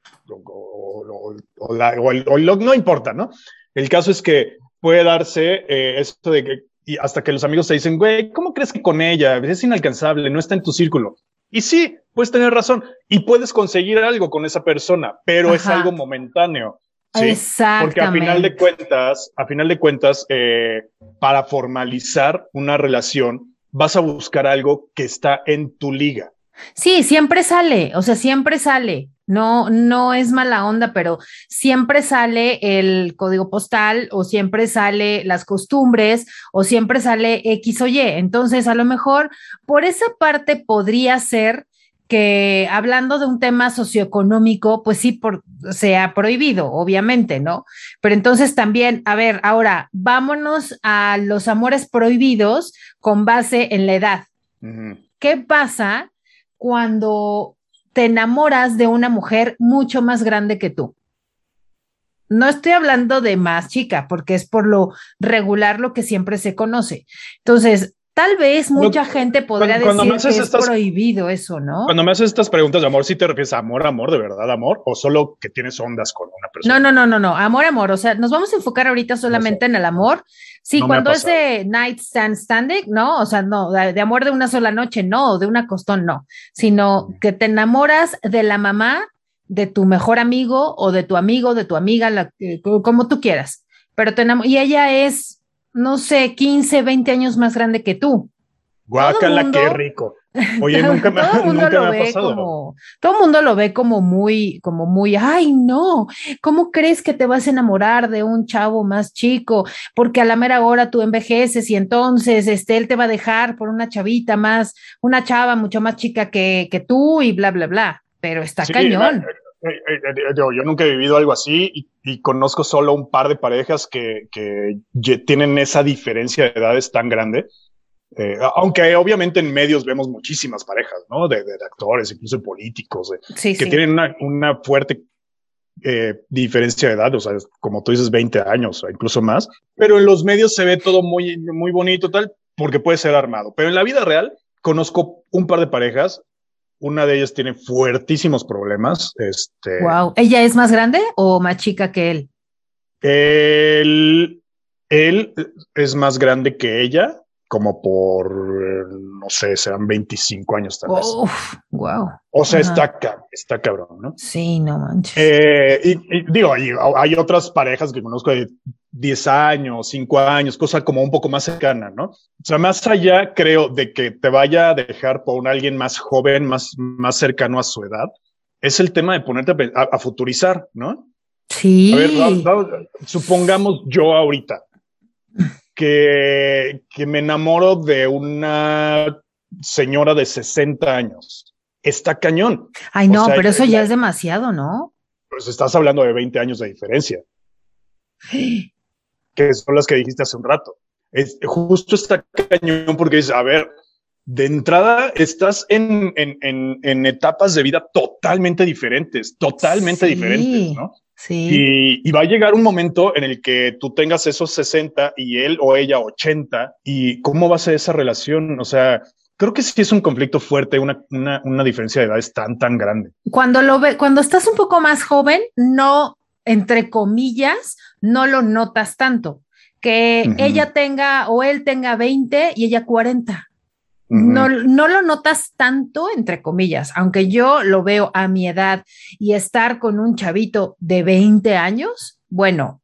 o, no importa, ¿no? El caso es que puede darse eh, esto de que, y hasta que los amigos te dicen, güey, ¿cómo crees que con ella? Es inalcanzable, no está en tu círculo. Y sí, puedes tener razón y puedes conseguir algo con esa persona, pero es algo momentáneo. ¿sí? Porque a final de cuentas, a final de cuentas, eh, para formalizar una relación, vas a buscar algo que está en tu liga. Sí, siempre sale, o sea, siempre sale. No, no es mala onda, pero siempre sale el código postal o siempre sale las costumbres o siempre sale X o Y. Entonces, a lo mejor por esa parte podría ser que hablando de un tema socioeconómico, pues sí, por, sea prohibido, obviamente, ¿no? Pero entonces también, a ver, ahora vámonos a los amores prohibidos con base en la edad. ¿Qué pasa cuando te enamoras de una mujer mucho más grande que tú? No estoy hablando de más chica, porque es por lo regular lo que siempre se conoce. Entonces, Tal vez mucha gente podría decir que es prohibido eso, ¿no? Cuando me haces estas preguntas de amor, ¿sí te refieres a amor, amor, de verdad, amor? ¿O solo que tienes ondas con una persona? No, no, no, no, no, amor, amor. O sea, nos vamos a enfocar ahorita solamente en el amor. Sí, cuando es de night stand standing, ¿no? O sea, no, de, amor de una sola noche, no, de una costón, no. Sino que te enamoras de la mamá de tu mejor amigo o de tu amigo, de tu amiga, la, como tú quieras. Pero te y ella es no sé, 15, 20 años más grande que tú. Guácala, qué rico. Oye, nunca me, todo nunca lo ve pasado. Como, todo el mundo lo ve como muy, como muy, ay, no, ¿cómo crees que te vas a enamorar de un chavo más chico? Porque a la mera hora tú envejeces y entonces este, él te va a dejar por una chavita más, una chava mucho más chica que, que tú y bla, bla, bla. Pero está cañón. Yo, nunca he vivido algo así y, conozco solo un par de parejas que, tienen esa diferencia de edades tan grande. aunque obviamente en medios vemos muchísimas parejas, ¿no? De, actores, incluso políticos, que tienen una, fuerte diferencia de edad, o sea, como tú dices, 20 años o incluso más. Pero en los medios se ve todo muy, muy bonito, tal, porque puede ser armado. Pero en la vida real conozco un par de parejas una de ellas tiene fuertísimos problemas. Este, wow. ¿Ella es más grande o más chica que él? Él, él es más grande que ella, como por, no sé, serán 25 años tal vez. wow. O sea, está, está cabrón, ¿no? Sí, no manches. Eh, y, digo, hay, hay, otras parejas que conozco de 10 años, 5 años, cosa como un poco más cercana, ¿no? O sea, más allá, creo, de que te vaya a dejar por alguien más joven, más, más cercano a su edad, es el tema de ponerte a, futurizar, ¿no? Sí. A ver, supongamos yo ahorita que, que me enamoro de una señora de 60 años. Está cañón. Ay, no, pero eso ya es demasiado, ¿no? Pues estás hablando de 20 años de diferencia. que son las que dijiste hace un rato. Es, justo está cañón porque dices, a ver, de entrada estás en, en, en, etapas de vida totalmente diferentes, totalmente diferentes, ¿no? Sí. Y, va a llegar un momento en el que tú tengas esos 60 y él o ella 80 y cómo va a ser esa relación. O sea, creo que sí es un conflicto fuerte, una, una, una diferencia de edades tan, tan grande. Cuando lo ve, cuando estás un poco más joven, no, entre comillas, no lo notas tanto. Que ella tenga o él tenga 20 y ella 40 no, no lo notas tanto, entre comillas, aunque yo lo veo a mi edad y estar con un chavito de 20 años, bueno,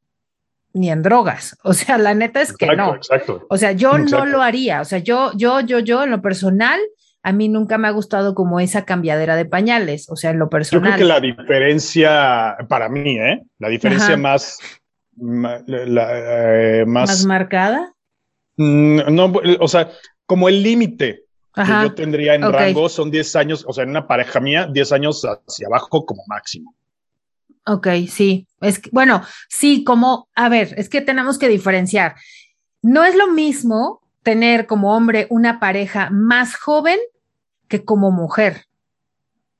ni en drogas. O sea, la neta es que no. Exacto. O sea, yo no lo haría. O sea, yo, yo, yo, yo, en lo personal, a mí nunca me ha gustado como esa cambiadera de pañales. O sea, en lo personal. Yo creo que la diferencia, para mí, ¿eh? La diferencia más, eh, más. ¿Más marcada? Mm, no, o sea, como el límite que yo tendría en rango son 10 años, o sea, en una pareja mía, 10 años hacia abajo como máximo. Ok, sí. Es que, bueno, sí, como, a ver, es que tenemos que diferenciar. No es lo mismo tener como hombre una pareja más joven que como mujer.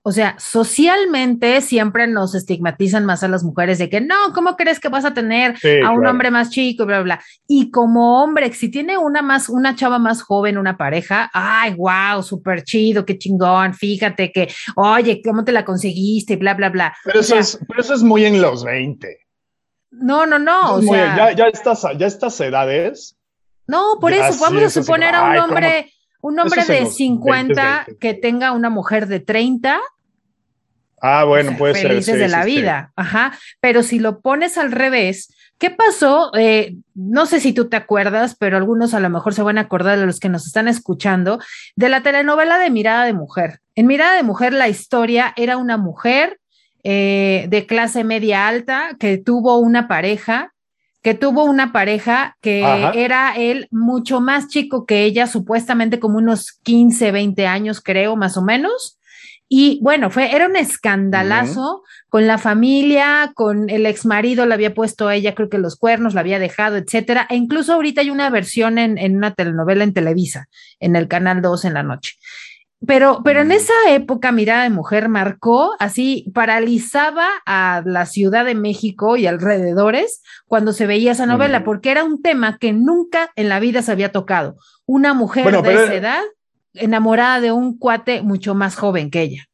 O sea, socialmente siempre nos estigmatizan más a las mujeres de que no, ¿cómo crees que vas a tener a un hombre más chico y bla, bla, Y como hombre, si tiene una más, una chava más joven, una pareja, ay, wow, súper chido, qué chingón, fíjate que, oye, ¿cómo te la conseguiste? Bla, bla, bla. Pero, eso, es, pero eso es muy en los 20. No, no, no. O sea, ya, ya, estas, ya estas edades. No, por eso, vamos a suponer a un hombre. Un hombre de 50 que tenga una mujer de 30 Ah, bueno, puede ser. Felices de la vida, ajá. Pero si lo pones al revés, ¿qué pasó? Eh, no sé si tú te acuerdas, pero algunos a lo mejor se van a acordar de los que nos están escuchando, de la telenovela de Mirada de Mujer. En Mirada de Mujer la historia era una mujer eh, de clase media alta que tuvo una pareja que tuvo una pareja que era él mucho más chico que ella, supuestamente como unos 15, 20 años, creo, más o menos Y bueno, fue, era un escandalazo con la familia, con el ex marido, le había puesto a ella, creo que los cuernos, la había dejado, etcétera. E incluso ahorita hay una versión en, en una telenovela en Televisa, en el canal 2 en la noche. Pero, pero en esa época, Mirada de Mujer marcó así, paralizaba a la Ciudad de México y alrededores cuando se veía esa novela, porque era un tema que nunca en la vida se había tocado. Una mujer de esa edad enamorada de un cuate mucho más joven que ella.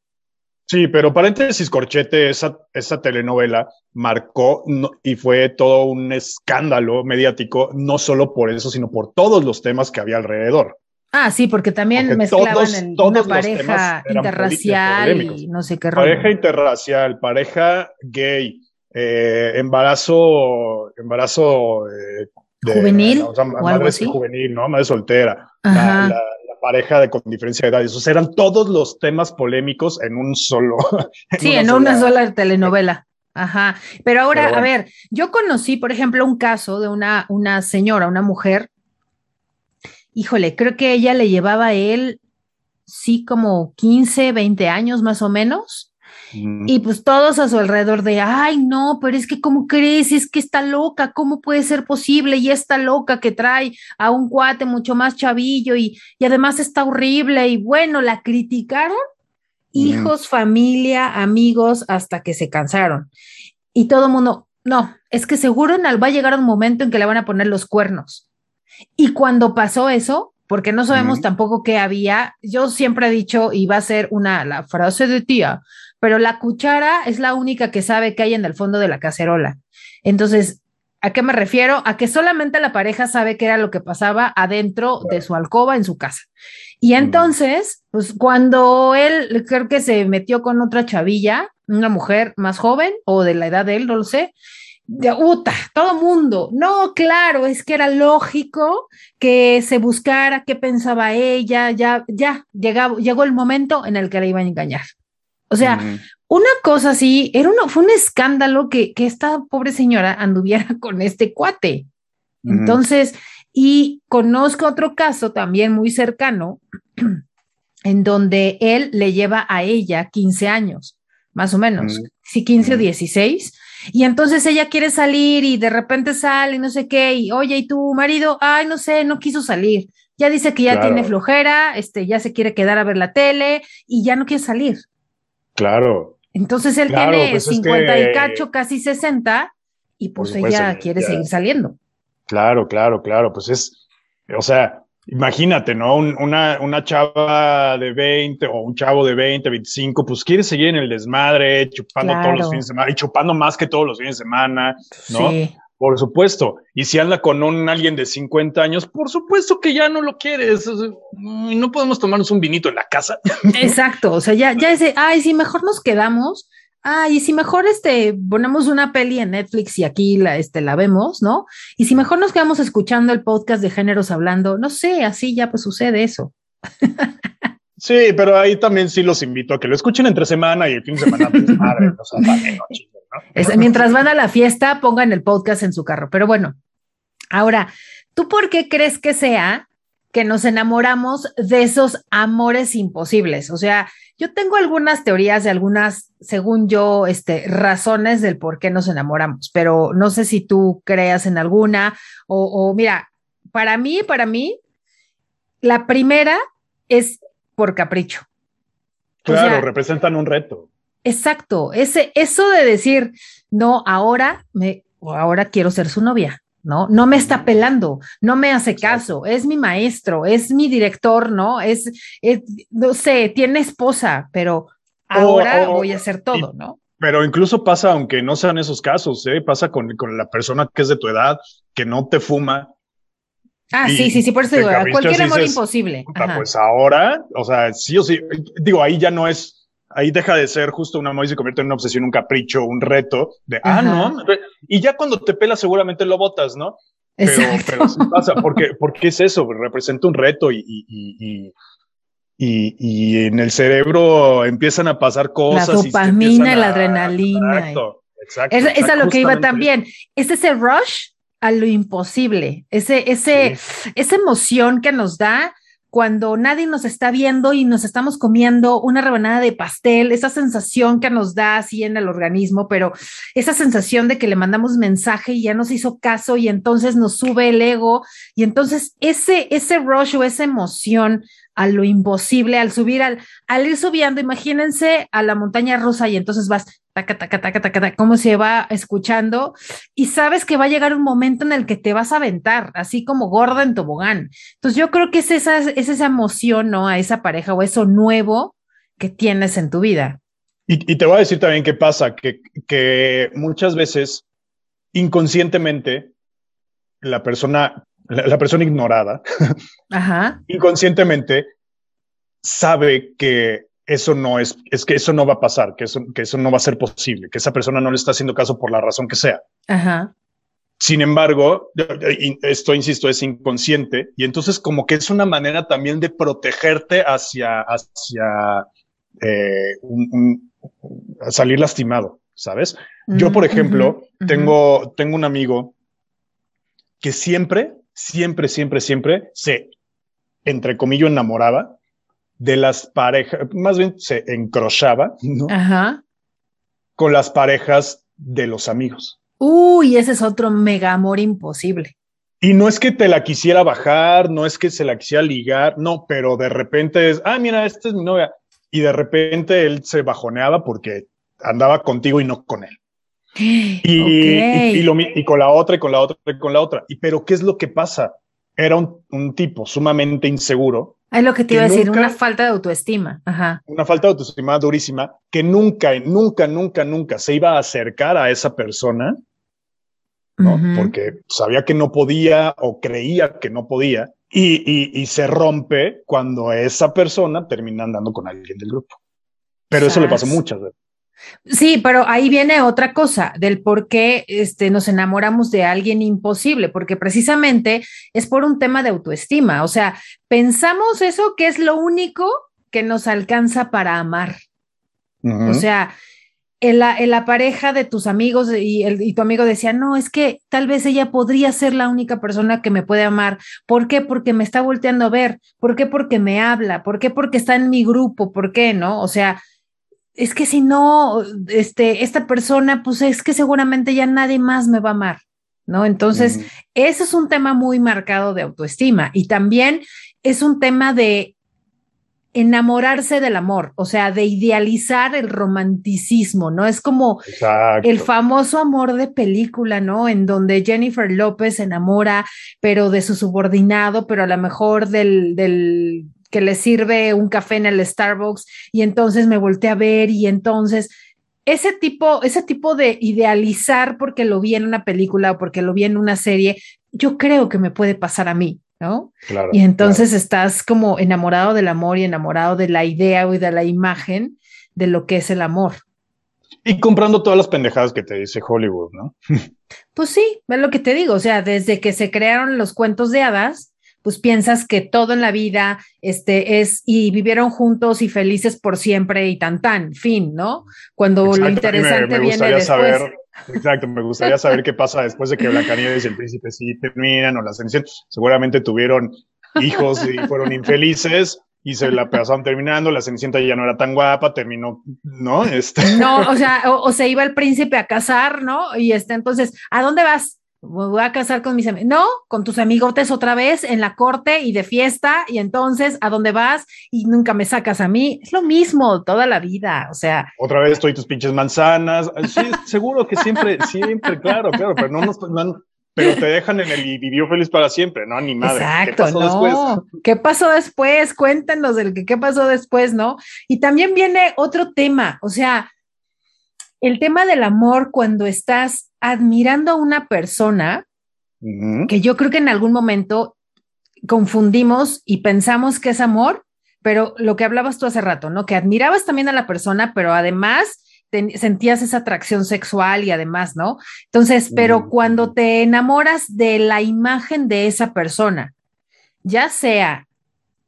Sí, pero paréntesis corchete, esa, esa telenovela marcó y fue todo un escándalo mediático, no solo por eso, sino por todos los temas que había alrededor. Ah, sí, porque también mezclaban en una pareja interracial y no sé qué Pareja interracial, pareja gay, eh, embarazo, embarazo eh, juvenil o, algo así. juvenil, ¿no? Madre soltera. La, pareja de, con diferencia de edades. O sea, eran todos los temas polémicos en un solo. sí, en una sola telenovela. Ajá. Pero ahora, a ver, yo conocí, por ejemplo, un caso de una, una señora, una mujer híjole, creo que ella le llevaba a él, sí, como 15, 20 años más o menos. Y pues todos a su alrededor de, ay, no, pero es que, ¿cómo crees? Es que está loca, ¿cómo puede ser posible? Y está loca que trae a un cuate mucho más chavillo y, y además está horrible. Y bueno, la criticaron, hijos, familia, amigos, hasta que se cansaron. Y todo el mundo, no, es que seguro va a llegar un momento en que le van a poner los cuernos. Y cuando pasó eso, porque no sabemos tampoco qué había, yo siempre he dicho, y va a ser una, la frase de tía, pero la cuchara es la única que sabe que hay en el fondo de la cacerola. Entonces, ¿a qué me refiero? A que solamente la pareja sabe qué era lo que pasaba adentro de su alcoba en su casa. Y entonces, pues cuando él creo que se metió con otra chavilla, una mujer más joven o de la edad de él, no lo sé, de Uta, todo mundo. No, claro, es que era lógico que se buscara qué pensaba ella, ya, ya, llegaba, llegó el momento en el que la iban a engañar. O sea, una cosa así, era uno, fue un escándalo que, que, esta pobre señora anduviera con este cuate. Entonces, y conozco otro caso también muy cercano, en donde él le lleva a ella 15 años, más o menos, sí, 15 o 16 y entonces ella quiere salir y de repente sale y no sé qué, y oye, ¿y tu marido? Ay, no sé, no quiso salir. Ya dice que ya tiene flojera, este, ya se quiere quedar a ver la tele y ya no quiere salir. Claro. Entonces él tiene 50 pues y cacho, casi 60, y pues ella quiere seguir saliendo. Claro, claro, claro. Pues es, o sea, Imagínate, ¿no? una, una, chava de 20 o un chavo de 20, 25, pues quiere seguir en el desmadre, chupando todos los fines de semana y chupando más que todos los fines de semana, ¿no? Sí. Por supuesto. Y si anda con un alguien de 50 años, por supuesto que ya no lo quieres. No podemos tomarnos un vinito en la casa. Exacto. O sea, ya, ya ese, ay, si mejor nos quedamos ah, y si mejor este, ponemos una peli en Netflix y aquí la, este, la vemos, ¿no? Y si mejor nos quedamos escuchando el podcast de géneros hablando, no sé, así ya pues sucede eso. Sí, pero ahí también sí los invito a que lo escuchen entre semana y el fin de semana, pues, madre, o sea, ¿no? mientras van a la fiesta, pongan el podcast en su carro. Pero bueno, ahora, ¿tú por qué crees que sea que nos enamoramos de esos amores imposibles? O sea, yo tengo algunas teorías de algunas, según yo, este, razones del por qué nos enamoramos, pero no sé si tú creas en alguna o, mira, para mí, para mí, la primera es por capricho. Claro, representan un reto. Exacto, ese, eso de decir, no, ahora me, ahora quiero ser su novia. ¿no? No me está pelando, no me hace caso, es mi maestro, es mi director, ¿no? Es, no sé, tiene esposa, pero ahora voy a hacer todo, ¿no? Pero incluso pasa, aunque no sean esos casos, ¿eh? pasa con, la persona que es de tu edad, que no te fuma. Ah, sí, sí, sí, por eso digo, cualquier amor imposible. Pues ahora, o sea, sí o sí, digo, ahí ya no es ahí deja de ser justo un amor y se convierte en una obsesión, un capricho, un reto de, ah, no, y ya cuando te pela seguramente lo botas, ¿no? Pero, pero sí pasa, porque, porque es eso, representa un reto y, y, y, y, en el cerebro empiezan a pasar cosas. La dopamina, la adrenalina. Exacto, exacto. Es, es a lo que iba también. Es ese rush a lo imposible, ese, ese, esa emoción que nos da cuando nadie nos está viendo y nos estamos comiendo una rebanada de pastel, esa sensación que nos da así en el organismo, pero esa sensación de que le mandamos mensaje y ya nos hizo caso y entonces nos sube el ego y entonces ese, ese rush o esa emoción a lo imposible, al subir, al, al ir subiendo, imagínense a la montaña rusa y entonces vas taca, taca, taca, taca, taca, cómo se va escuchando y sabes que va a llegar un momento en el que te vas a aventar, así como gorda en tobogán. Entonces yo creo que es esa, es esa emoción, ¿no? A esa pareja o eso nuevo que tienes en tu vida. Y, te voy a decir también qué pasa, que, que muchas veces inconscientemente la persona, la, persona ignorada, inconscientemente sabe que eso no es, es que eso no va a pasar, que eso, que eso no va a ser posible, que esa persona no le está haciendo caso por la razón que sea. Ajá. Sin embargo, esto, insisto, es inconsciente y entonces como que es una manera también de protegerte hacia, hacia eh, salir lastimado, ¿sabes? Yo, por ejemplo, tengo, tengo un amigo que siempre, siempre, siempre, siempre se, entre comillas, enamoraba de las parejas, más bien se encrochaba, ¿no? Ajá. Con las parejas de los amigos. Uy, ese es otro mega amor imposible. Y no es que te la quisiera bajar, no es que se la quisiera ligar, no, pero de repente es, ah, mira, esta es mi novia. Y de repente él se bajoneaba porque andaba contigo y no con él. Y, lo, y, con la otra, y con la otra, y con la otra. Y pero, ¿qué es lo que pasa? Era un, un tipo sumamente inseguro es lo que te iba a decir, una falta de autoestima. Ajá. Una falta de autoestima durísima que nunca, nunca, nunca, nunca se iba a acercar a esa persona, ¿no? Porque sabía que no podía o creía que no podía y, y, se rompe cuando esa persona termina andando con alguien del grupo. Pero eso le pasó muchas veces. Sí, pero ahí viene otra cosa del por qué este, nos enamoramos de alguien imposible, porque precisamente es por un tema de autoestima. O sea, pensamos eso que es lo único que nos alcanza para amar. O sea, en la, pareja de tus amigos y, el, y tu amigo decía, no, es que tal vez ella podría ser la única persona que me puede amar. ¿Por qué? Porque me está volteando a ver. ¿Por qué? Porque me habla. ¿Por qué? Porque está en mi grupo. ¿Por qué? ¿No? O sea, es que si no, este, esta persona, pues es que seguramente ya nadie más me va a amar, ¿no? Entonces, eso es un tema muy marcado de autoestima y también es un tema de enamorarse del amor, o sea, de idealizar el romanticismo, ¿no? Es como el famoso amor de película, ¿no? En donde Jennifer López se enamora, pero de su subordinado, pero a lo mejor del, del que le sirve un café en el Starbucks y entonces me volteé a ver y entonces ese tipo, ese tipo de idealizar porque lo vi en una película o porque lo vi en una serie, yo creo que me puede pasar a mí, ¿no? Claro, y entonces estás como enamorado del amor y enamorado de la idea o de la imagen de lo que es el amor. Y comprando todas las pendejadas que te dice Hollywood, ¿no? Pues sí, es lo que te digo, o sea, desde que se crearon los cuentos de hadas, pues piensas que todo en la vida este, es y vivieron juntos y felices por siempre y tan tan, fin, ¿no? Cuando lo interesante viene después. Saber, exacto, me gustaría saber qué pasa después de que Blancanieves y el príncipe sí terminan o la ascensión. Seguramente tuvieron hijos y fueron infelices y se la pasaron terminando, la Cenicienta ya no era tan guapa, terminó, ¿no? Este. No, o sea, o, o, se iba el príncipe a casar, ¿no? Y este, entonces, ¿a dónde vas? Voy a casar con mis amigos. No, con tus amigotes otra vez en la corte y de fiesta y entonces a dónde vas y nunca me sacas a mí. Es lo mismo toda la vida, o sea. Otra vez estoy tus pinches manzanas. Sí, seguro que siempre, siempre, claro, claro, pero no nos, pero te dejan en el vivió feliz para siempre, ¿no? Ni madre. Exacto, ¿Qué pasó no. después? ¿Qué pasó después? Cuéntanos del que qué pasó después, ¿no? Y también viene otro tema, o sea, el tema del amor cuando estás admirando a una persona, que yo creo que en algún momento confundimos y pensamos que es amor, pero lo que hablabas tú hace rato, ¿no? Que admirabas también a la persona, pero además sentías esa atracción sexual y además, ¿no? Entonces, pero cuando te enamoras de la imagen de esa persona, ya sea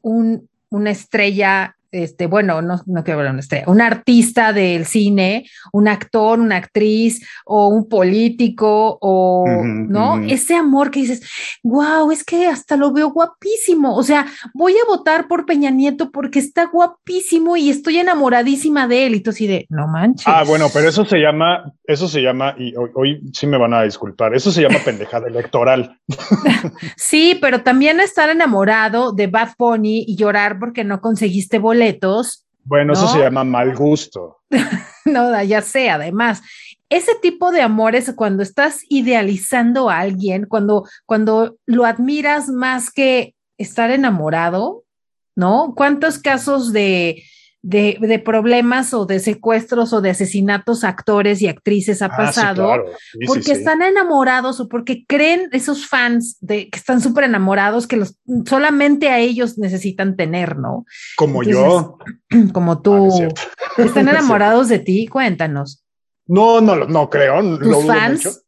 un, una estrella este, bueno, no, no quiero hablar una un artista del cine, un actor, una actriz o un político o, ¿no? Ese amor que dices, wow, es que hasta lo veo guapísimo. O sea, voy a votar por Peña Nieto porque está guapísimo y estoy enamoradísima de él. Y tú así de, no manches. Ah, bueno, pero eso se llama, eso se llama, y hoy, hoy sí me van a disculpar, eso se llama pendejada electoral. sí, pero también estar enamorado de Bad Bunny y llorar porque no conseguiste bueno, eso se llama mal gusto. no, ya sé, además. Ese tipo de amores, cuando estás idealizando a alguien, cuando, cuando lo admiras más que estar enamorado, ¿no? ¿Cuántos casos de, de, problemas o de secuestros o de asesinatos a actores y actrices ha ah, pasado porque están enamorados o porque creen esos fans de que están súper enamorados que los solamente a ellos necesitan tener, ¿no? Como yo. Como tú. Ah, ¿Están enamorados de ti? Cuéntanos. No, no, no creo. ¿Tus fans?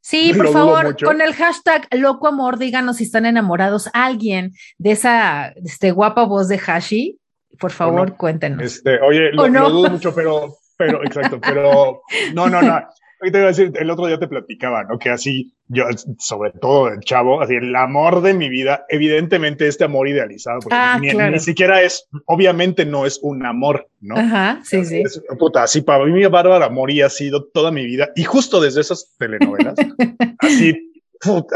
Sí, por favor, con el hashtag loco amor, díganos si están enamorados alguien de esa este, guapa voz de Hashi por favor, cuéntenos. Este, oye, lo, dudo mucho, pero, pero, exacto, pero no, no, no. Te iba a decir, el otro día te platicaba, ¿no? Que así, yo, sobre todo el chavo, así, el amor de mi vida, evidentemente este amor idealizado, porque ah, ni, siquiera es, obviamente no es un amor, ¿no? Ajá, sí, sí. puta, así para mí Bárbara Mori ha sido toda mi vida, y justo desde esas telenovelas, así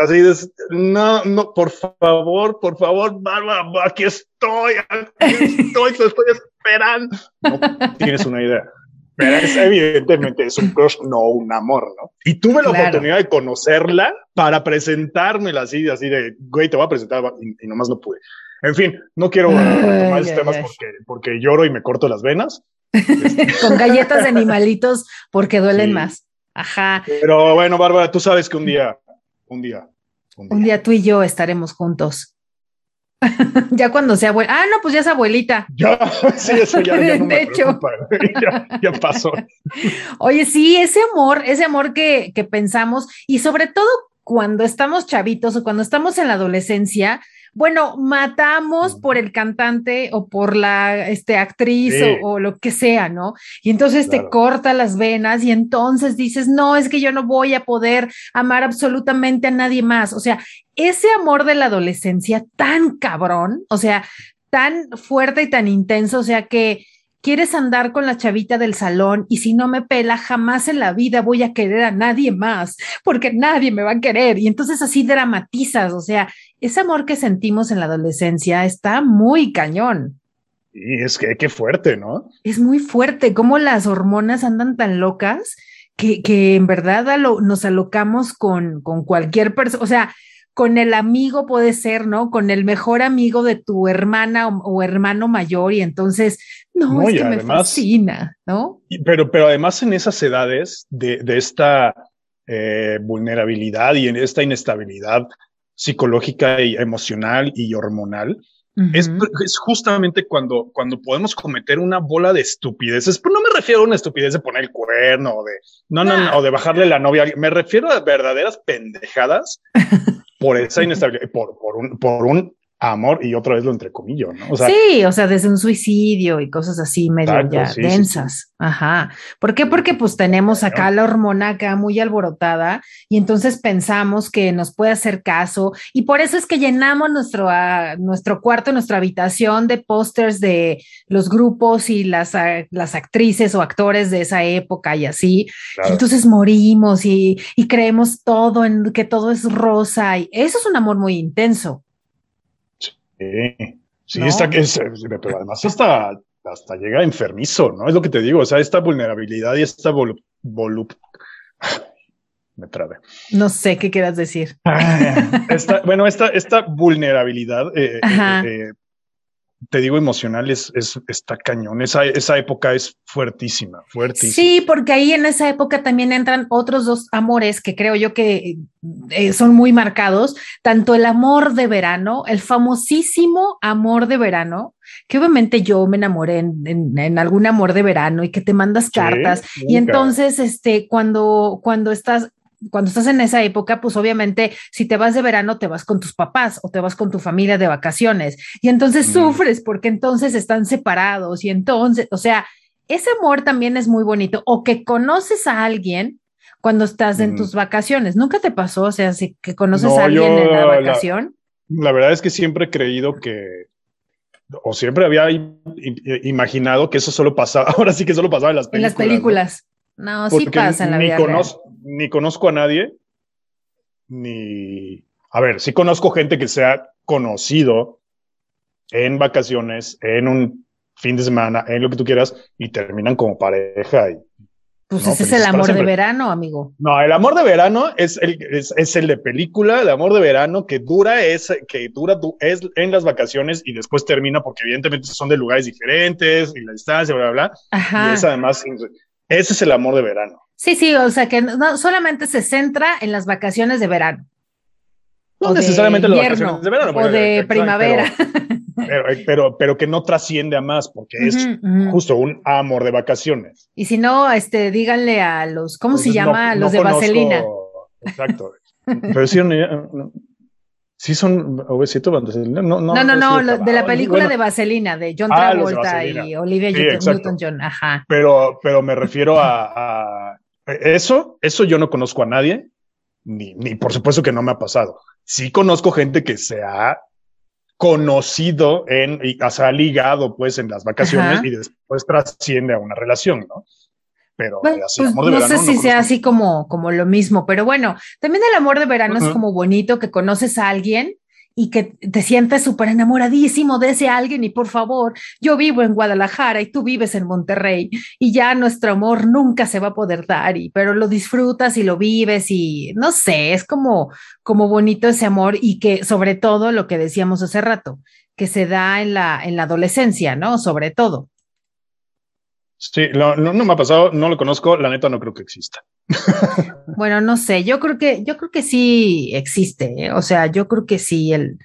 así es, no, no, por favor, por favor, Bárbara, aquí estoy, aquí estoy, te estoy esperando. No tienes una idea. Pero es, evidentemente es un crush, no un amor, ¿no? Y tuve la oportunidad de conocerla para presentármela así, así de, güey, te voy a presentar, y, nomás no pude. En fin, no quiero tomar estos temas porque, porque lloro y me corto las venas. Con galletas de animalitos porque duelen más. Ajá. Pero bueno, Bárbara, tú sabes que un día un día. Un día, tú y yo estaremos juntos. ya cuando sea abuela. Ah, no, pues ya es abuelita. Ya, sí, eso ya, ya no de hecho. ya, pasó. Oye, sí, ese amor, ese amor que, que pensamos y sobre todo cuando estamos chavitos o cuando estamos en la adolescencia, bueno, matamos por el cantante o por la este, actriz o, lo que sea, ¿no? Y entonces te corta las venas y entonces dices, no, es que yo no voy a poder amar absolutamente a nadie más. O sea, ese amor de la adolescencia tan cabrón, o sea, tan fuerte y tan intenso, o sea que quieres andar con la chavita del salón y si no me pela, jamás en la vida voy a querer a nadie más, porque nadie me va a querer. Y entonces así dramatizas, o sea, ese amor que sentimos en la adolescencia está muy cañón. Y es que qué fuerte, ¿no? Es muy fuerte, como las hormonas andan tan locas que, que en verdad nos alocamos con, con cualquier persona, o sea, con el amigo puede ser, ¿no? Con el mejor amigo de tu hermana o, hermano mayor y entonces, no, es que me fascina, ¿no? pero, pero además en esas edades de, de esta eh, vulnerabilidad y en esta inestabilidad psicológica y emocional y hormonal, es, es, justamente cuando, cuando podemos cometer una bola de estupideces. Pero no me refiero a una estupidez de poner el cuerno o de, no, no, no, o de bajarle la novia. Me refiero a verdaderas pendejadas por esa inestabilidad, por, por, un, por un amor y otra vez lo entrecomillo, ¿no? sí, o sea, desde un suicidio y cosas así medio ya densas. Ajá. ¿Por qué? Porque pues tenemos acá la hormona acá muy alborotada y entonces pensamos que nos puede hacer caso y por eso es que llenamos nuestro, uh, nuestro cuarto, nuestra habitación de pósters de los grupos y las, uh, las actrices o actores de esa época y así. entonces morimos y, y creemos todo en que todo es rosa y eso es un amor muy intenso. Sí, sí está que es, pero además hasta, hasta llega enfermizo, ¿no? Es lo que te digo, o sea, esta vulnerabilidad y esta volup... Me trabe. No sé qué quieras decir. esta, bueno, esta, esta vulnerabilidad eh, eh, eh te digo, emocional es, es está cañón. Esa, esa época es fuertísima, fuertísima. Sí, porque ahí en esa época también entran otros dos amores que creo yo que eh, son muy marcados, tanto el amor de verano, el famosísimo amor de verano, que obviamente yo me enamoré en, algún amor de verano y que te mandas cartas y entonces, este, cuando, cuando estás cuando estás en esa época, pues obviamente si te vas de verano, te vas con tus papás o te vas con tu familia de vacaciones y entonces sufres porque entonces están separados y entonces, o sea, ese amor también es muy bonito o que conoces a alguien cuando estás en tus vacaciones. ¿Nunca te pasó? O sea, si que conoces a alguien en la vacación. La, verdad es que siempre he creído que, o siempre había imaginado que eso solo pasaba, ahora sí que solo pasaba en las películas. En las películas. No, sí pasa en la vida. Ni conozco a nadie, ni. A ver, sí conozco gente que se ha conocido en vacaciones, en un fin de semana, en lo que tú quieras, y terminan como pareja y pues ese es el amor de verano, amigo. No, el amor de verano es el, es, el de película, el amor de verano que dura es, que dura es en las vacaciones y después termina porque evidentemente son de lugares diferentes y la distancia, bla, bla, bla. Ajá. Y es además, ese es el amor de verano. Sí, sí, o sea que no solamente se centra en las vacaciones de verano. No necesariamente en las vacaciones de verano. O de primavera. Eh, pero, pero, que no trasciende a más, porque es justo un amor de vacaciones. Y si no, este, díganle a los, ¿cómo se llama? los de Vaselina. Exacto. pero sí, sí son obesito, no, no, no, no, no de la película de Vaselina, de John ah, Travolta y Olivia Newton-John, ajá. Pero, pero me refiero a, a, eso, eso yo no conozco a nadie, ni, ni por supuesto que no me ha pasado. Sí conozco gente que se ha conocido en, y, o sea, ligado pues en las vacaciones y después trasciende a una relación, ¿no? Pero así, pues, amor de no sé si sea así como, como lo mismo, pero bueno, también el amor de verano es como bonito que conoces a alguien y que te sientes súper enamoradísimo de ese alguien y por favor, yo vivo en Guadalajara y tú vives en Monterrey y ya nuestro amor nunca se va a poder dar, y, pero lo disfrutas y lo vives y no sé, es como, como bonito ese amor y que sobre todo lo que decíamos hace rato, que se da en la, en la adolescencia, ¿no? Sobre todo. Sí, no, no, me ha pasado, no lo conozco, la neta no creo que exista. bueno, no sé, yo creo que, yo creo que sí existe, ¿eh? o sea, yo creo que sí, el,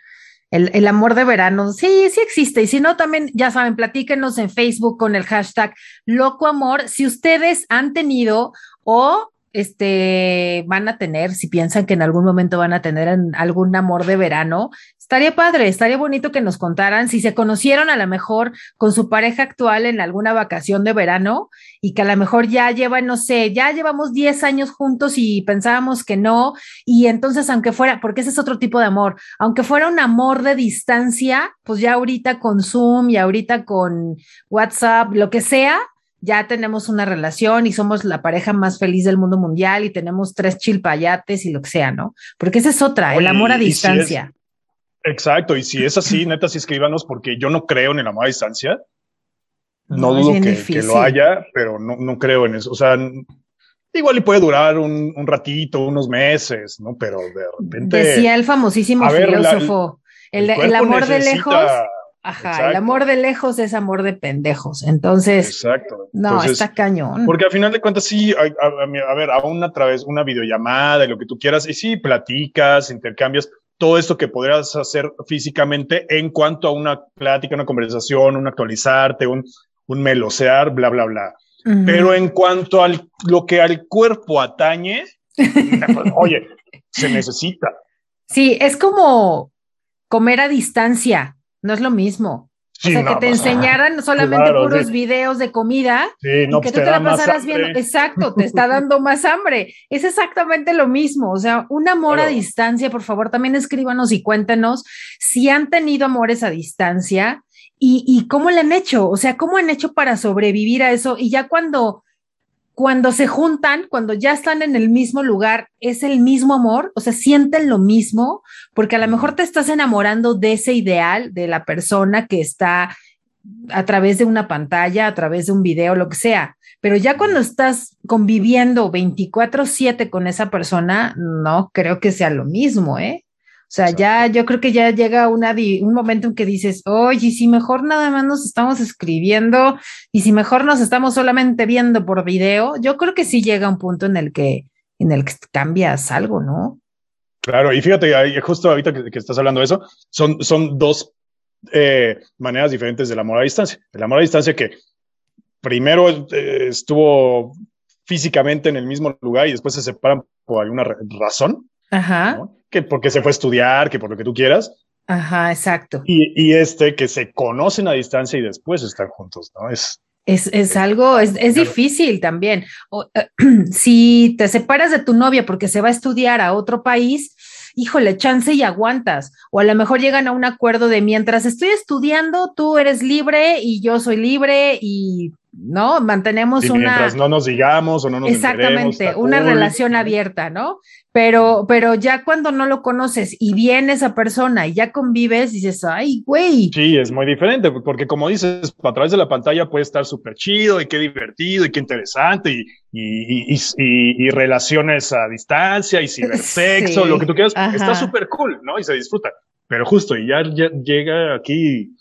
el, el, amor de verano, sí, sí existe. Y si no, también, ya saben, platíquenos en Facebook con el hashtag Loco Amor, si ustedes han tenido o este, van a tener, si piensan que en algún momento van a tener algún amor de verano, estaría padre, estaría bonito que nos contaran si se conocieron a lo mejor con su pareja actual en alguna vacación de verano y que a lo mejor ya llevan, no sé, ya llevamos 10 años juntos y pensábamos que no, y entonces aunque fuera, porque ese es otro tipo de amor, aunque fuera un amor de distancia, pues ya ahorita con Zoom y ahorita con WhatsApp, lo que sea, ya tenemos una relación y somos la pareja más feliz del mundo mundial y tenemos tres chilpayates y lo que sea, ¿no? Porque esa es otra, el amor a distancia. Exacto, y si es así, neta, sí escríbanos, porque yo no creo en el amor a distancia. No, dudo que, lo haya, pero no, no creo en eso. O sea, igual y puede durar un, un, ratito, unos meses, ¿no? Pero de repente. Decía el famosísimo filósofo, el, el, amor de lejos Ajá, el amor de lejos es amor de pendejos. Entonces, Exacto. no, está cañón. Porque al final de cuentas, sí, a, ver, aún a través una videollamada, de lo que tú quieras, y sí, platicas, intercambias todo esto que podrías hacer físicamente en cuanto a una plática, una conversación, un actualizarte, un, un melosear, bla, bla, bla. Pero en cuanto a lo que al cuerpo atañe, pues, oye, se necesita. Sí, es como comer a distancia no es lo mismo. O sea, que te enseñaran solamente puros videos de comida y que pues, tú te, la pasaras viendo. Exacto, te está dando más hambre. Es exactamente lo mismo. O sea, un amor a distancia, por favor, también escríbanos y cuéntenos si han tenido amores a distancia y, y cómo le han hecho. O sea, cómo han hecho para sobrevivir a eso. Y ya cuando cuando se juntan, cuando ya están en el mismo lugar, es el mismo amor, o sea, sienten lo mismo, porque a lo mejor te estás enamorando de ese ideal, de la persona que está a través de una pantalla, a través de un video, lo que sea. Pero ya cuando estás conviviendo 24/7 con esa persona, no creo que sea lo mismo, ¿eh? O sea, ya yo creo que ya llega una un momento en que dices, oye, si mejor nada más nos estamos escribiendo y si mejor nos estamos solamente viendo por video, yo creo que sí llega un punto en el que, en el que cambias algo, ¿no? Claro, y fíjate, justo ahorita que, estás hablando de eso, son, son dos eh, maneras diferentes del amor a distancia. El amor a distancia que primero eh, estuvo físicamente en el mismo lugar y después se separan por alguna razón. Ajá. Que porque se fue a estudiar, que por lo que tú quieras. Ajá, exacto. Y, y este que se conocen a distancia y después están juntos, ¿no? Es, es, es, algo, es, es difícil también. O, eh, si te separas de tu novia porque se va a estudiar a otro país, híjole, chance y aguantas. O a lo mejor llegan a un acuerdo de mientras estoy estudiando, tú eres libre y yo soy libre y ¿no? Mantenemos una. Mientras no nos digamos o no nos Exactamente, una relación abierta, ¿no? Pero, pero ya cuando no lo conoces y viene esa persona y ya convives, dices, ay, güey. Sí, es muy diferente, porque como dices, a través de la pantalla puede estar súper chido y qué divertido y qué interesante y, y, y, y relaciones a distancia y cibersexo, lo que tú quieras, está súper cool, ¿no? Y se disfruta. Pero justo, y ya, ya llega aquí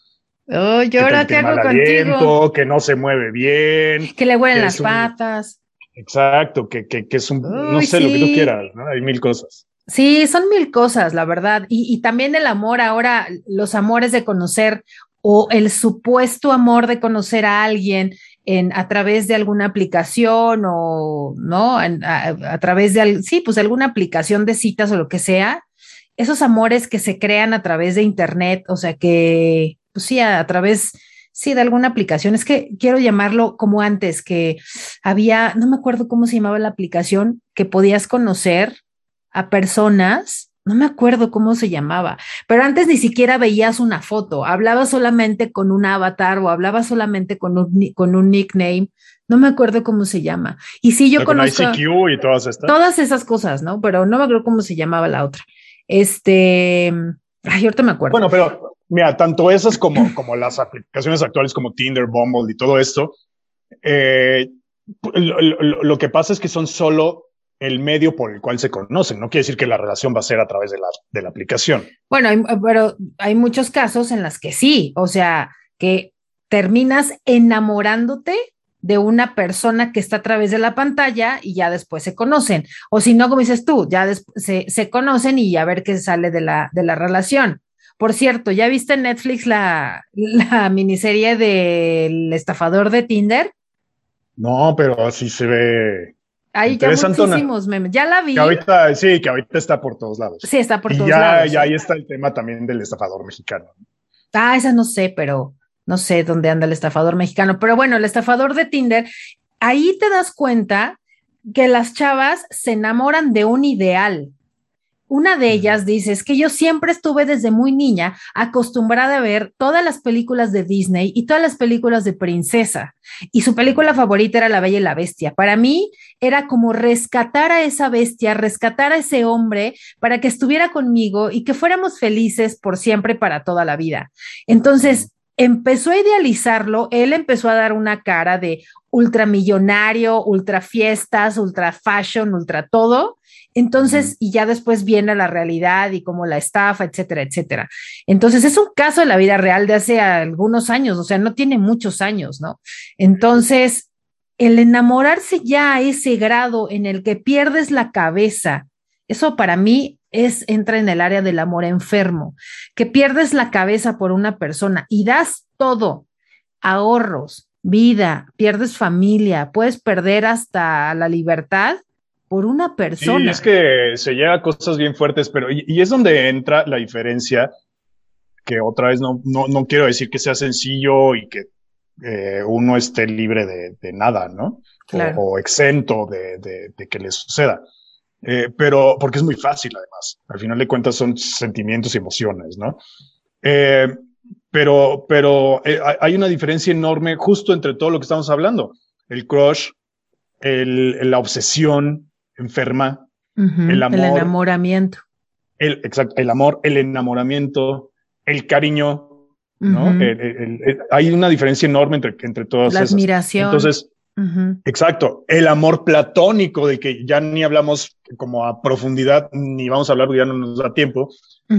Oh, yo ahora qué hago contigo. que no se mueve bien. Que le huelen las patas. Exacto, que, que, que, es un, no sé lo que tú quieras, ¿no? Hay mil cosas. Sí, son mil cosas, la verdad. Y, y también el amor ahora, los amores de conocer o el supuesto amor de conocer a alguien en, a través de alguna aplicación o, ¿no? a, a, través de, sí, pues alguna aplicación de citas o lo que sea. Esos amores que se crean a través de Internet, o sea, que, pues sí, a, través, sí, de alguna aplicación. Es que quiero llamarlo como antes, que había, no me acuerdo cómo se llamaba la aplicación, que podías conocer a personas, no me acuerdo cómo se llamaba, pero antes ni siquiera veías una foto, hablabas solamente con un avatar o hablabas solamente con un, con un nickname. No me acuerdo cómo se llama. Y sí, yo conozco. ICQ y todas estas. Todas esas cosas, ¿no? Pero no me acuerdo cómo se llamaba la otra. Este. Ay, ahorita me acuerdo. Bueno, pero Mira, tanto esas como, como las aplicaciones actuales como Tinder, Bumble y todo esto, eh, lo, lo, que pasa es que son solo el medio por el cual se conocen. No quiere decir que la relación va a ser a través de la, de la aplicación. Bueno, pero hay muchos casos en las que sí, o sea, que terminas enamorándote de una persona que está a través de la pantalla y ya después se conocen. O si no, como dices tú, ya se, se, conocen y a ver qué sale de la, de la relación. Por cierto, ¿ya viste en Netflix la, la miniserie del estafador de Tinder? No, pero así se ve. Hay ya muchísimos memes. Ya la vi. Que ahorita, sí, que ahorita está por todos lados. Sí, está por todos ya, lados. Ya ahí está el tema también del estafador mexicano. Ah, esa no sé, pero no sé dónde anda el estafador mexicano. Pero bueno, el estafador de Tinder, ahí te das cuenta que las chavas se enamoran de un ideal. Una de ellas dice, es que yo siempre estuve desde muy niña acostumbrada a ver todas las películas de Disney y todas las películas de princesa. Y su película favorita era La Bella y la Bestia. Para mí era como rescatar a esa bestia, rescatar a ese hombre para que estuviera conmigo y que fuéramos felices por siempre para toda la vida. Entonces, empezó a idealizarlo, él empezó a dar una cara de ultramillonario, ultra fiestas, ultra fashion, ultra todo entonces, y ya después viene la realidad y cómo la estafa, etcétera, etcétera. Entonces, es un caso de la vida real de hace algunos años, o sea, no tiene muchos años, ¿no? Entonces, el enamorarse ya a ese grado en el que pierdes la cabeza, eso para mí es, entra en el área del amor enfermo, que pierdes la cabeza por una persona y das todo, ahorros, vida, pierdes familia, puedes perder hasta la libertad por una persona. Sí, es que se llega a cosas bien fuertes, pero y, y, es donde entra la diferencia, que otra vez no, no, no quiero decir que sea sencillo y que eh, uno esté libre de, de nada, ¿no? Claro. O, o, exento de, de, de, que le suceda. Eh, pero porque es muy fácil, además. Al final de cuentas son sentimientos y emociones, ¿no? Eh, pero, pero hay una diferencia enorme justo entre todo lo que estamos hablando. El crush, el, la obsesión, enferma, uh -huh, el amor. El enamoramiento. El, exacto, el amor, el enamoramiento, el cariño, ¿no? Uh -huh. el, el, hay una diferencia enorme entre, entre todas La esas. admiración. Entonces, uh -huh. exacto, el amor platónico del que ya ni hablamos como a profundidad, ni vamos a hablar porque ya no nos da tiempo,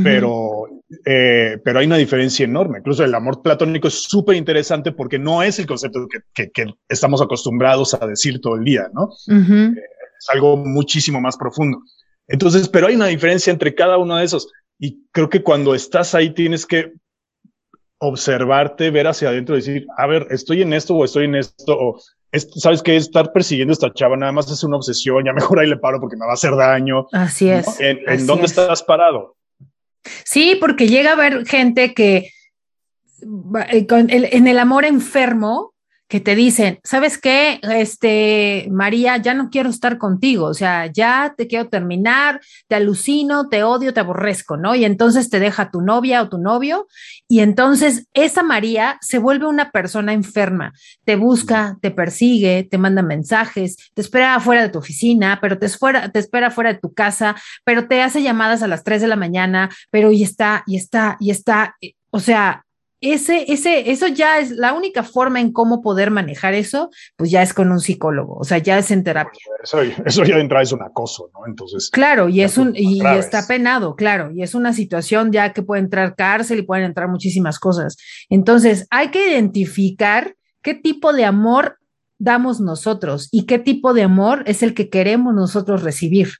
pero, eh, pero hay una diferencia enorme. Incluso el amor platónico es súper interesante porque no es el concepto que, que, que, estamos acostumbrados a decir todo el día, ¿no? Eh, es algo muchísimo más profundo. Entonces, pero hay una diferencia entre cada uno de esos. Y creo que cuando estás ahí tienes que observarte, ver hacia adentro, decir, a ver, estoy en esto o estoy en esto, o sabes que estar persiguiendo a esta chava nada más es una obsesión, ya mejor ahí le paro porque me va a hacer daño. Así es. ¿En, dónde estás parado? Sí, porque llega a haber gente que eh, en el amor enfermo que te dicen, ¿sabes qué? Este, María, ya no quiero estar contigo, o sea, ya te quiero terminar, te alucino, te odio, te aborrezco, ¿no? Y entonces te deja tu novia o tu novio, y entonces esa María se vuelve una persona enferma, te busca, te persigue, te manda mensajes, te espera afuera de tu oficina, pero te, te espera fuera de tu casa, pero te hace llamadas a las 3 de la mañana, pero y está, y está, y está, o sea, ese, ese, eso ya es la única forma en cómo poder manejar eso, pues ya es con un psicólogo, o sea, ya es en terapia. Eso, ya de entrada es un acoso, ¿no? Entonces. Claro, y es un, y está penado, claro, y es una situación ya que puede entrar cárcel y pueden entrar muchísimas cosas. Entonces, hay que identificar qué tipo de amor damos nosotros y qué tipo de amor es el que queremos nosotros recibir.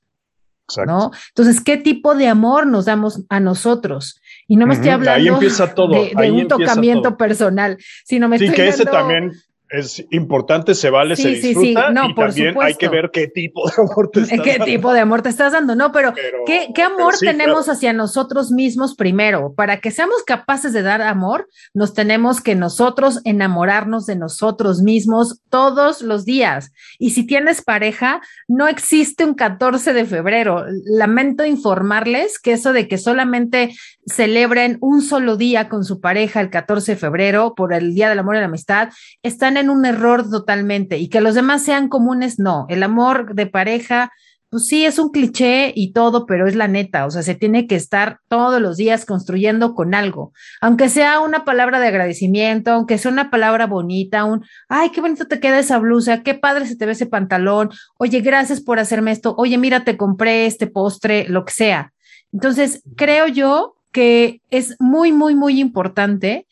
¿no? Entonces, ¿qué tipo de amor nos damos a nosotros? Y no me estoy hablando de, un tocamiento personal, sino me sí, estoy que ese también es importante, se vale, se disfruta y también hay que ver qué tipo de amor te estás ¿Qué tipo de amor te estás dando? No, pero, ¿qué, amor tenemos hacia nosotros mismos primero? Para que seamos capaces de dar amor, nos tenemos que nosotros enamorarnos de nosotros mismos todos los días. Y si tienes pareja, no existe un 14 de febrero. Lamento informarles que eso de que solamente celebren un solo día con su pareja el 14 de febrero por el Día del Amor y la Amistad, están en un error totalmente y que los demás sean comunes, no. El amor de pareja, pues sí, es un cliché y todo, pero es la neta, o sea, se tiene que estar todos los días construyendo con algo, aunque sea una palabra de agradecimiento, aunque sea una palabra bonita, un, ay, qué bonito te queda esa blusa, qué padre se te ve ese pantalón, oye, gracias por hacerme esto, oye, mira, te compré este postre, lo que sea. Entonces, creo yo que es muy, muy, muy importante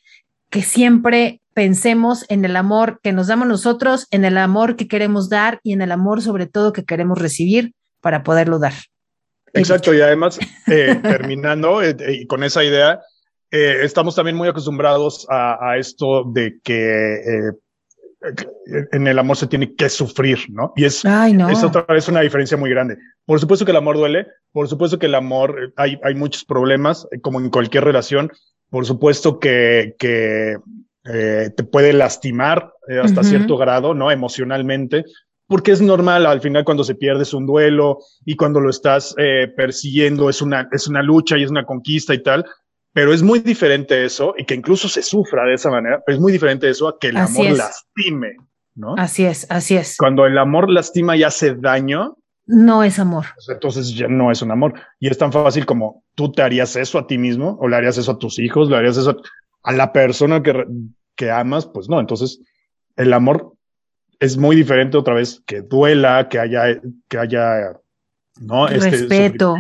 que siempre pensemos en el amor que nos damos nosotros, en el amor que queremos dar y en el amor sobre todo que queremos recibir para poderlo dar. Exacto, y además, eh, terminando eh, y con esa idea, eh, estamos también muy acostumbrados a, esto de que en el amor se tiene que sufrir, ¿no? Y es, es otra vez una diferencia muy grande. Por supuesto que el amor duele, por supuesto que el amor, hay, hay muchos problemas, como en cualquier relación, por supuesto que, que eh, te puede lastimar eh, hasta cierto grado, ¿no? Emocionalmente, porque es normal al final cuando se pierdes un duelo y cuando lo estás eh, persiguiendo es una, es una lucha y es una conquista y tal, pero es muy diferente eso y que incluso se sufra de esa manera, es muy diferente eso a que el amor lastime, ¿no? Así es, así es. Cuando el amor lastima y hace daño, no es amor. Pues entonces ya no es un amor. Y es tan fácil como tú te harías eso a ti mismo, o le harías eso a tus hijos, le harías eso a la persona que, que amas, pues no. Entonces, el amor es muy diferente otra vez que duela, que haya, que haya, ¿no? Este Respeto.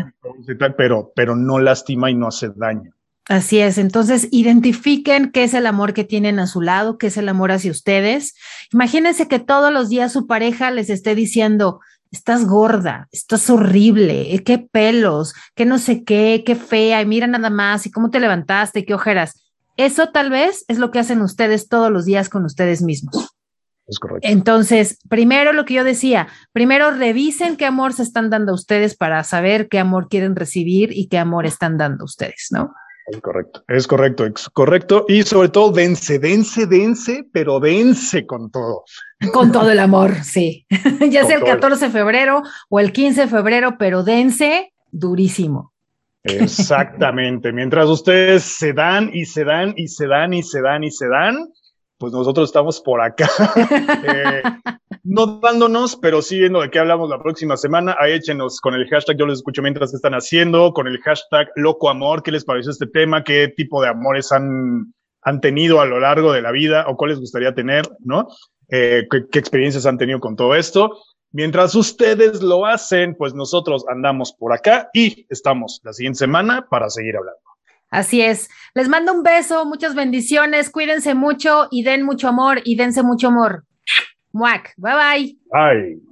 pero, pero no lastima y no hace daño. Así es, entonces identifiquen qué es el amor que tienen a su lado, qué es el amor hacia ustedes. Imagínense que todos los días su pareja les esté diciendo, estás gorda, estás horrible, eh, qué pelos, qué no sé qué, qué fea, y mira nada más, y cómo te levantaste, qué ojeras. Eso tal vez es lo que hacen ustedes todos los días con ustedes mismos. Es correcto. Entonces, primero lo que yo decía, primero revisen qué amor se están dando a ustedes para saber qué amor quieren recibir y qué amor están dando ustedes, ¿no? Es correcto, es correcto, es correcto. Y sobre todo, dense, dense, dense, pero dense con todo. Con todo el amor, sí. ya sea el 14 de febrero o el 15 de febrero, pero dense durísimo. Exactamente. Mientras ustedes se dan y se dan y se dan y se dan y se dan, pues nosotros estamos por acá. eh, no dándonos, pero sí viendo de qué hablamos la próxima semana. Ahí échenos con el hashtag Yo les escucho mientras están haciendo, con el hashtag Loco Amor. ¿Qué les pareció este tema? ¿Qué tipo de amores han, han tenido a lo largo de la vida o cuál les gustaría tener? ¿No? Eh, ¿qué, experiencias han tenido con todo esto? Mientras ustedes lo hacen, pues nosotros andamos por acá y estamos la siguiente semana para seguir hablando. Así es. Les mando un beso, muchas bendiciones, cuídense mucho y den mucho amor y dense mucho amor. Muac. Bye bye. Bye.